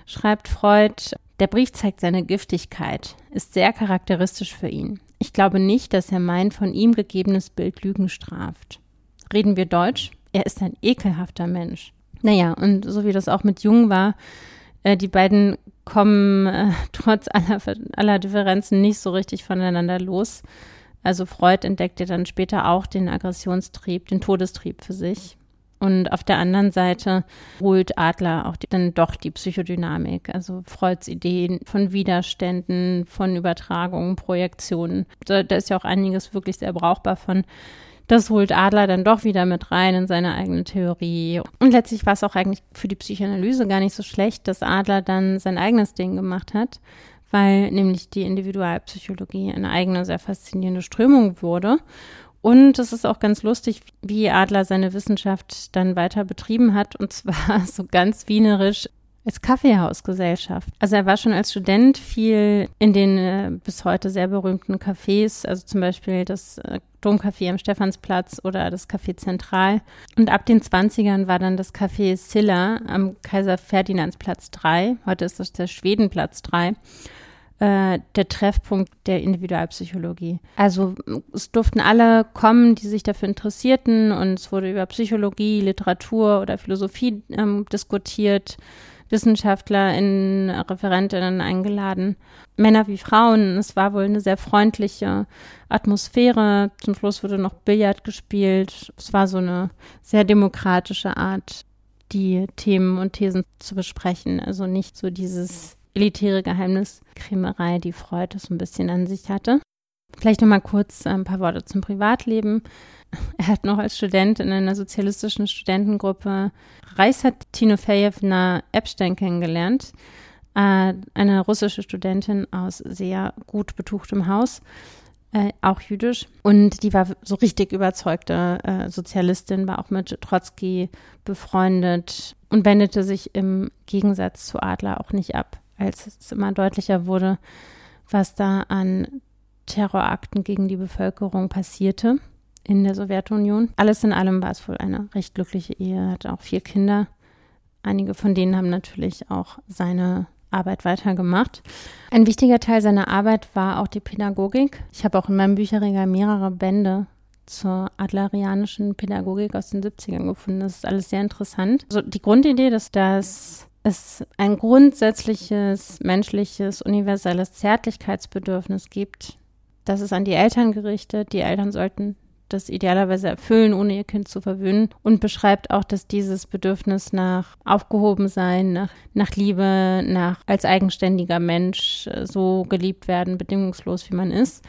schreibt Freud, der Brief zeigt seine Giftigkeit, ist sehr charakteristisch für ihn. Ich glaube nicht, dass er mein von ihm gegebenes Bild Lügen straft. Reden wir Deutsch? Er ist ein ekelhafter Mensch. Naja, und so wie das auch mit Jung war, äh, die beiden kommen äh, *laughs* trotz aller, aller Differenzen nicht so richtig voneinander los. Also Freud entdeckte dann später auch den Aggressionstrieb, den Todestrieb für sich. Und auf der anderen Seite holt Adler auch die, dann doch die Psychodynamik, also Freuds Ideen von Widerständen, von Übertragungen, Projektionen. Da, da ist ja auch einiges wirklich sehr brauchbar von. Das holt Adler dann doch wieder mit rein in seine eigene Theorie. Und letztlich war es auch eigentlich für die Psychoanalyse gar nicht so schlecht, dass Adler dann sein eigenes Ding gemacht hat, weil nämlich die Individualpsychologie eine eigene, sehr faszinierende Strömung wurde. Und es ist auch ganz lustig, wie Adler seine Wissenschaft dann weiter betrieben hat, und zwar *laughs* so ganz wienerisch als Kaffeehausgesellschaft. Also er war schon als Student viel in den äh, bis heute sehr berühmten Cafés, also zum Beispiel das äh, Domcafé am Stephansplatz oder das Café Zentral. Und ab den 20ern war dann das Café Silla am Kaiser Ferdinandsplatz 3. Heute ist das der Schwedenplatz 3 äh, der Treffpunkt der Individualpsychologie. Also es durften alle kommen, die sich dafür interessierten und es wurde über Psychologie, Literatur oder Philosophie ähm, diskutiert. Wissenschaftler in Referentinnen eingeladen, Männer wie Frauen. Es war wohl eine sehr freundliche Atmosphäre. Zum Schluss wurde noch Billard gespielt. Es war so eine sehr demokratische Art, die Themen und Thesen zu besprechen. Also nicht so dieses elitäre Geheimniskrämerei, die Freud so ein bisschen an sich hatte. Vielleicht noch mal kurz ein paar Worte zum Privatleben. Er hat noch als Student in einer sozialistischen Studentengruppe Reishat Timofejewna Epstein kennengelernt, äh, eine russische Studentin aus sehr gut betuchtem Haus, äh, auch jüdisch. Und die war so richtig überzeugte äh, Sozialistin, war auch mit Trotzki befreundet und wendete sich im Gegensatz zu Adler auch nicht ab als es immer deutlicher wurde, was da an Terrorakten gegen die Bevölkerung passierte in der Sowjetunion. Alles in allem war es wohl eine recht glückliche Ehe, hatte auch vier Kinder. Einige von denen haben natürlich auch seine Arbeit weitergemacht. Ein wichtiger Teil seiner Arbeit war auch die Pädagogik. Ich habe auch in meinem Bücherregal mehrere Bände zur adlerianischen Pädagogik aus den 70ern gefunden. Das ist alles sehr interessant. Also die Grundidee, dass das es ein grundsätzliches menschliches, universelles Zärtlichkeitsbedürfnis gibt. Das ist an die Eltern gerichtet. Die Eltern sollten das idealerweise erfüllen, ohne ihr Kind zu verwöhnen. Und beschreibt auch, dass dieses Bedürfnis nach Aufgehobensein, nach, nach Liebe, nach als eigenständiger Mensch äh, so geliebt werden, bedingungslos wie man ist,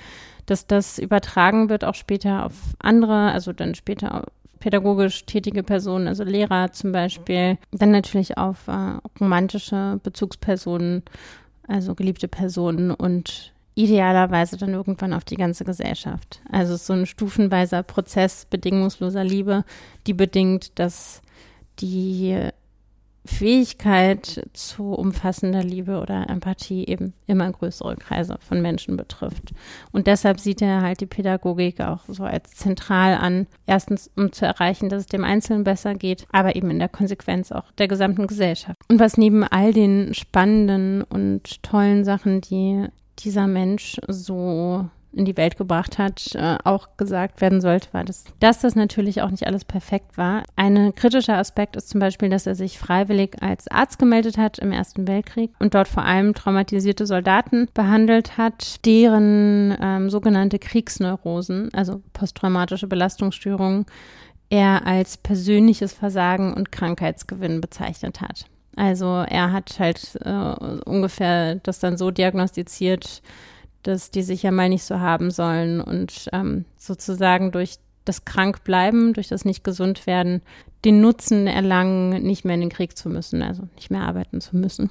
dass das übertragen wird auch später auf andere, also dann später pädagogisch tätige Personen, also Lehrer zum Beispiel. Dann natürlich auf äh, romantische Bezugspersonen, also geliebte Personen und idealerweise dann irgendwann auf die ganze Gesellschaft. Also so ein stufenweiser Prozess bedingungsloser Liebe, die bedingt, dass die Fähigkeit zu umfassender Liebe oder Empathie eben immer größere Kreise von Menschen betrifft. Und deshalb sieht er halt die Pädagogik auch so als zentral an. Erstens, um zu erreichen, dass es dem Einzelnen besser geht, aber eben in der Konsequenz auch der gesamten Gesellschaft. Und was neben all den spannenden und tollen Sachen, die dieser Mensch so in die Welt gebracht hat, äh, auch gesagt werden sollte, war das, dass das natürlich auch nicht alles perfekt war. Ein kritischer Aspekt ist zum Beispiel, dass er sich freiwillig als Arzt gemeldet hat im Ersten Weltkrieg und dort vor allem traumatisierte Soldaten behandelt hat, deren ähm, sogenannte Kriegsneurosen, also posttraumatische Belastungsstörungen, er als persönliches Versagen und Krankheitsgewinn bezeichnet hat. Also er hat halt äh, ungefähr das dann so diagnostiziert, dass die sich ja mal nicht so haben sollen und ähm, sozusagen durch das Krankbleiben, durch das nicht gesund werden, den Nutzen erlangen, nicht mehr in den Krieg zu müssen, also nicht mehr arbeiten zu müssen.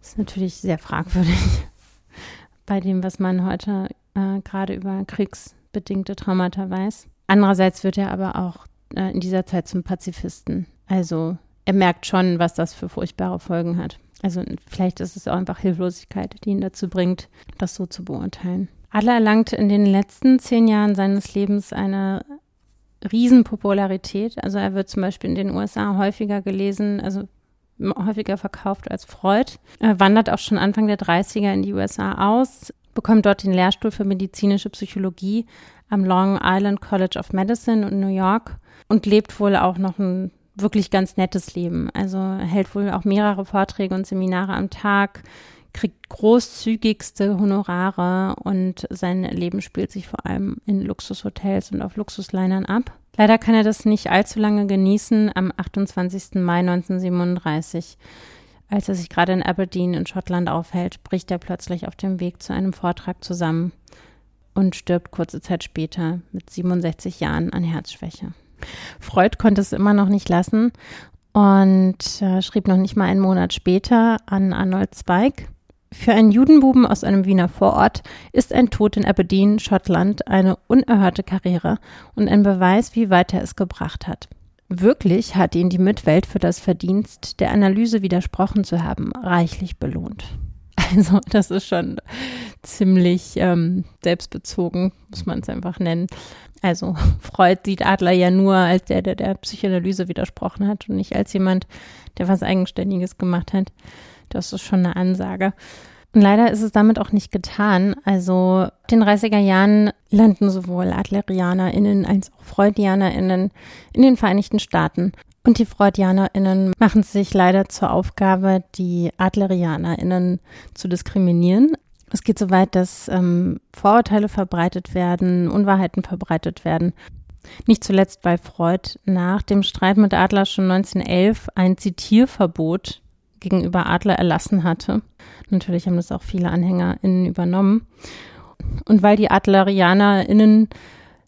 Das ist natürlich sehr fragwürdig *laughs* bei dem, was man heute äh, gerade über kriegsbedingte Traumata weiß. Andererseits wird er aber auch äh, in dieser Zeit zum Pazifisten. Also er merkt schon, was das für furchtbare Folgen hat. Also vielleicht ist es auch einfach Hilflosigkeit, die ihn dazu bringt, das so zu beurteilen. Adler erlangt in den letzten zehn Jahren seines Lebens eine Riesenpopularität. Also er wird zum Beispiel in den USA häufiger gelesen, also häufiger verkauft als Freud. Er wandert auch schon Anfang der 30er in die USA aus, bekommt dort den Lehrstuhl für medizinische Psychologie am Long Island College of Medicine in New York und lebt wohl auch noch ein wirklich ganz nettes Leben. Also hält wohl auch mehrere Vorträge und Seminare am Tag, kriegt großzügigste Honorare und sein Leben spielt sich vor allem in Luxushotels und auf Luxuslinern ab. Leider kann er das nicht allzu lange genießen. Am 28. Mai 1937, als er sich gerade in Aberdeen in Schottland aufhält, bricht er plötzlich auf dem Weg zu einem Vortrag zusammen und stirbt kurze Zeit später mit 67 Jahren an Herzschwäche. Freud konnte es immer noch nicht lassen und äh, schrieb noch nicht mal einen Monat später an Arnold Zweig. Für einen Judenbuben aus einem Wiener Vorort ist ein Tod in Aberdeen, Schottland, eine unerhörte Karriere und ein Beweis, wie weit er es gebracht hat. Wirklich hat ihn die Mitwelt für das Verdienst der Analyse widersprochen zu haben, reichlich belohnt. *laughs* Also das ist schon ziemlich ähm, selbstbezogen, muss man es einfach nennen. Also *laughs* Freud sieht Adler ja nur als der, der der Psychoanalyse widersprochen hat und nicht als jemand, der was Eigenständiges gemacht hat. Das ist schon eine Ansage. Und leider ist es damit auch nicht getan. Also in den 30er Jahren landen sowohl AdlerianerInnen als auch FreudianerInnen in den Vereinigten Staaten. Und die FreudianerInnen machen sich leider zur Aufgabe, die AdlerianerInnen zu diskriminieren. Es geht so weit, dass ähm, Vorurteile verbreitet werden, Unwahrheiten verbreitet werden. Nicht zuletzt, weil Freud nach dem Streit mit Adler schon 1911 ein Zitierverbot gegenüber Adler erlassen hatte. Natürlich haben das auch viele AnhängerInnen übernommen. Und weil die AdlerianerInnen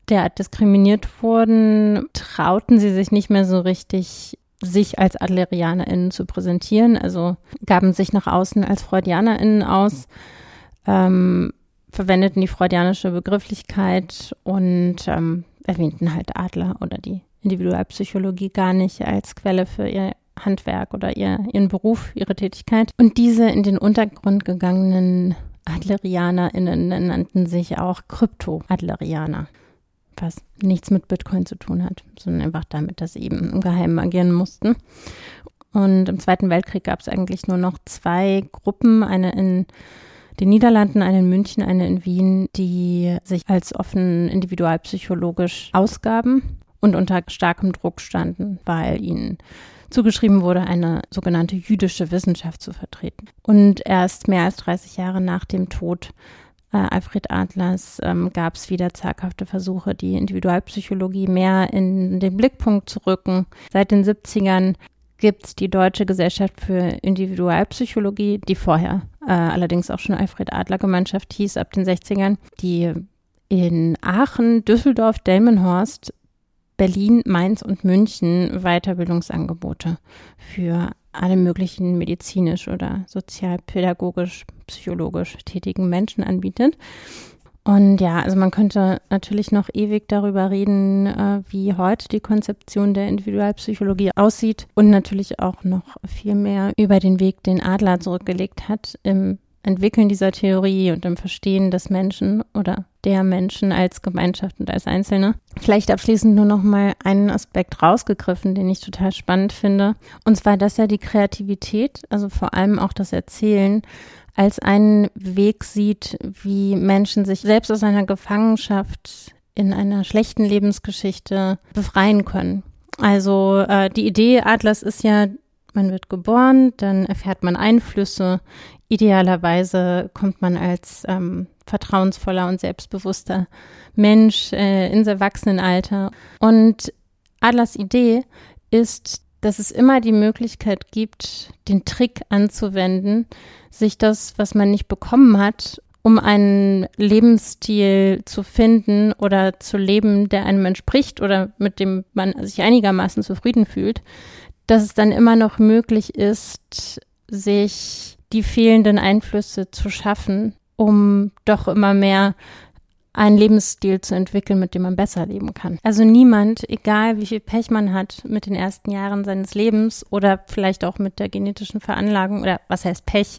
derart diskriminiert wurden, trauten sie sich nicht mehr so richtig, sich als AdlerianerInnen zu präsentieren. Also gaben sich nach außen als FreudianerInnen aus, ähm, verwendeten die freudianische Begrifflichkeit und ähm, erwähnten halt Adler oder die Individualpsychologie gar nicht als Quelle für ihr Handwerk oder ihr, ihren Beruf, ihre Tätigkeit. Und diese in den Untergrund gegangenen AdlerianerInnen nannten sich auch Krypto-Adlerianer was nichts mit Bitcoin zu tun hat, sondern einfach damit, dass sie eben im Geheimen agieren mussten. Und im Zweiten Weltkrieg gab es eigentlich nur noch zwei Gruppen, eine in den Niederlanden, eine in München, eine in Wien, die sich als offen individualpsychologisch ausgaben und unter starkem Druck standen, weil ihnen zugeschrieben wurde, eine sogenannte jüdische Wissenschaft zu vertreten. Und erst mehr als 30 Jahre nach dem Tod äh, Alfred Adlers ähm, gab es wieder zaghafte Versuche, die Individualpsychologie mehr in den Blickpunkt zu rücken. Seit den 70ern gibt es die Deutsche Gesellschaft für Individualpsychologie, die vorher äh, allerdings auch schon Alfred Adler Gemeinschaft hieß, ab den 60ern, die in Aachen, Düsseldorf, Delmenhorst, Berlin, Mainz und München Weiterbildungsangebote für alle möglichen medizinisch oder sozialpädagogisch, psychologisch tätigen Menschen anbietet. Und ja, also man könnte natürlich noch ewig darüber reden, äh, wie heute die Konzeption der Individualpsychologie aussieht und natürlich auch noch viel mehr über den Weg, den Adler zurückgelegt hat im Entwickeln dieser Theorie und im Verstehen des Menschen oder der Menschen als Gemeinschaft und als Einzelne. Vielleicht abschließend nur noch mal einen Aspekt rausgegriffen, den ich total spannend finde. Und zwar, dass er die Kreativität, also vor allem auch das Erzählen, als einen Weg sieht, wie Menschen sich selbst aus einer Gefangenschaft in einer schlechten Lebensgeschichte befreien können. Also äh, die Idee Atlas ist ja, man wird geboren, dann erfährt man Einflüsse. Idealerweise kommt man als ähm, vertrauensvoller und selbstbewusster Mensch äh, ins Erwachsenenalter. Und Adlers Idee ist, dass es immer die Möglichkeit gibt, den Trick anzuwenden, sich das, was man nicht bekommen hat, um einen Lebensstil zu finden oder zu leben, der einem entspricht oder mit dem man sich einigermaßen zufrieden fühlt, dass es dann immer noch möglich ist, sich die fehlenden Einflüsse zu schaffen, um doch immer mehr einen Lebensstil zu entwickeln, mit dem man besser leben kann. Also niemand, egal wie viel Pech man hat mit den ersten Jahren seines Lebens oder vielleicht auch mit der genetischen Veranlagung oder was heißt Pech,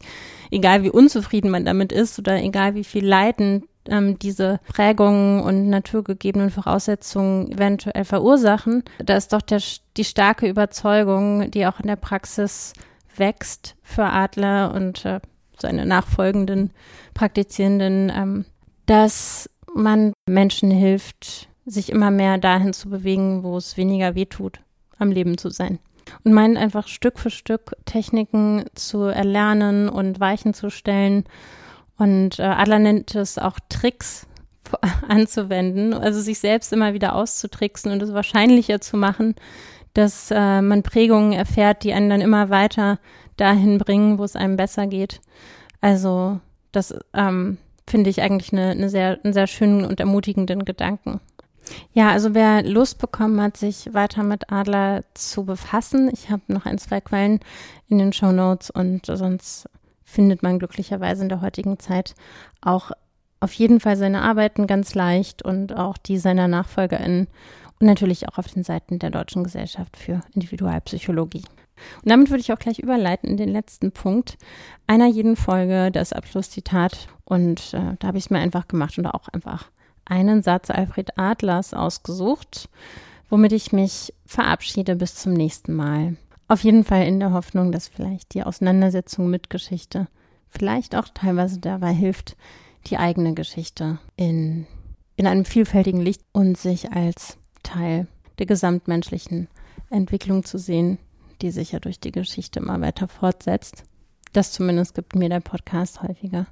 egal wie unzufrieden man damit ist oder egal wie viel Leiden ähm, diese Prägungen und naturgegebenen Voraussetzungen eventuell verursachen, da ist doch der, die starke Überzeugung, die auch in der Praxis wächst für Adler und äh, seine nachfolgenden Praktizierenden, ähm, dass man Menschen hilft, sich immer mehr dahin zu bewegen, wo es weniger wehtut, am Leben zu sein. Und meint einfach Stück für Stück Techniken zu erlernen und Weichen zu stellen. Und äh, Adler nennt es auch Tricks *laughs* anzuwenden, also sich selbst immer wieder auszutricksen und es wahrscheinlicher zu machen, dass äh, man Prägungen erfährt, die einen dann immer weiter dahin bringen, wo es einem besser geht. Also das ähm, finde ich eigentlich eine, eine sehr, einen sehr schönen und ermutigenden Gedanken. Ja, also wer Lust bekommen hat, sich weiter mit Adler zu befassen, ich habe noch ein, zwei Quellen in den Show Notes und sonst findet man glücklicherweise in der heutigen Zeit auch auf jeden Fall seine Arbeiten ganz leicht und auch die seiner NachfolgerInnen und natürlich auch auf den Seiten der Deutschen Gesellschaft für Individualpsychologie. Und damit würde ich auch gleich überleiten in den letzten Punkt einer jeden Folge, das Abschlusszitat. Und äh, da habe ich es mir einfach gemacht und auch einfach einen Satz Alfred Adlers ausgesucht, womit ich mich verabschiede bis zum nächsten Mal. Auf jeden Fall in der Hoffnung, dass vielleicht die Auseinandersetzung mit Geschichte vielleicht auch teilweise dabei hilft, die eigene Geschichte in, in einem vielfältigen Licht und sich als Teil der gesamtmenschlichen Entwicklung zu sehen, die sich ja durch die Geschichte immer weiter fortsetzt. Das zumindest gibt mir der Podcast häufiger.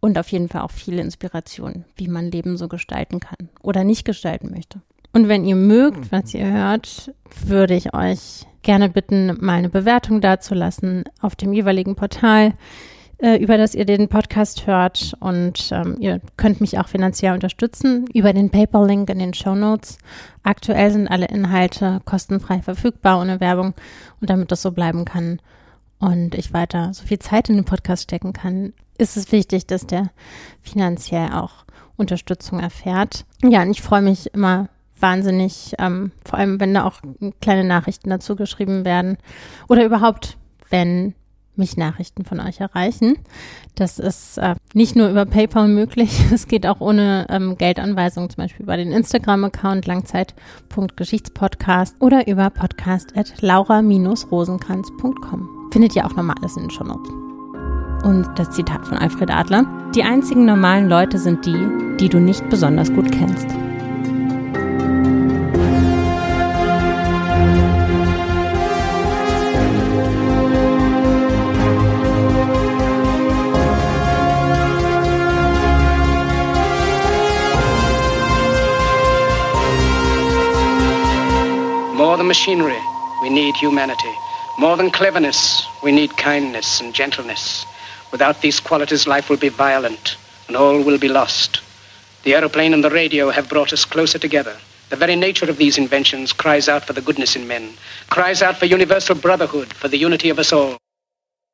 Und auf jeden Fall auch viele Inspirationen, wie man Leben so gestalten kann oder nicht gestalten möchte. Und wenn ihr mögt, was ihr hört, würde ich euch gerne bitten, mal eine Bewertung dazulassen auf dem jeweiligen Portal, äh, über das ihr den Podcast hört. Und ähm, ihr könnt mich auch finanziell unterstützen über den PayPal-Link in den Show Notes. Aktuell sind alle Inhalte kostenfrei verfügbar, ohne Werbung. Und damit das so bleiben kann und ich weiter so viel Zeit in den Podcast stecken kann, ist es wichtig, dass der finanziell auch Unterstützung erfährt. Ja, und ich freue mich immer wahnsinnig, ähm, vor allem wenn da auch kleine Nachrichten dazu geschrieben werden oder überhaupt, wenn mich Nachrichten von euch erreichen. Das ist äh, nicht nur über PayPal möglich, *laughs* es geht auch ohne ähm, Geldanweisung, zum Beispiel über den Instagram-Account langzeit.geschichtspodcast oder über podcast.laura-rosenkranz.com. Findet ihr auch nochmal alles in den Show Notes. Und das Zitat von Alfred Adler. Die einzigen normalen Leute sind die, die du nicht besonders gut kennst. Machinery, we need humanity. More than cleverness, we need kindness and gentleness. Without these qualities, life will be violent and all will be lost. The aeroplane and the radio have brought us closer together. The very nature of these inventions cries out for the goodness in men, cries out for universal brotherhood, for the unity of us all.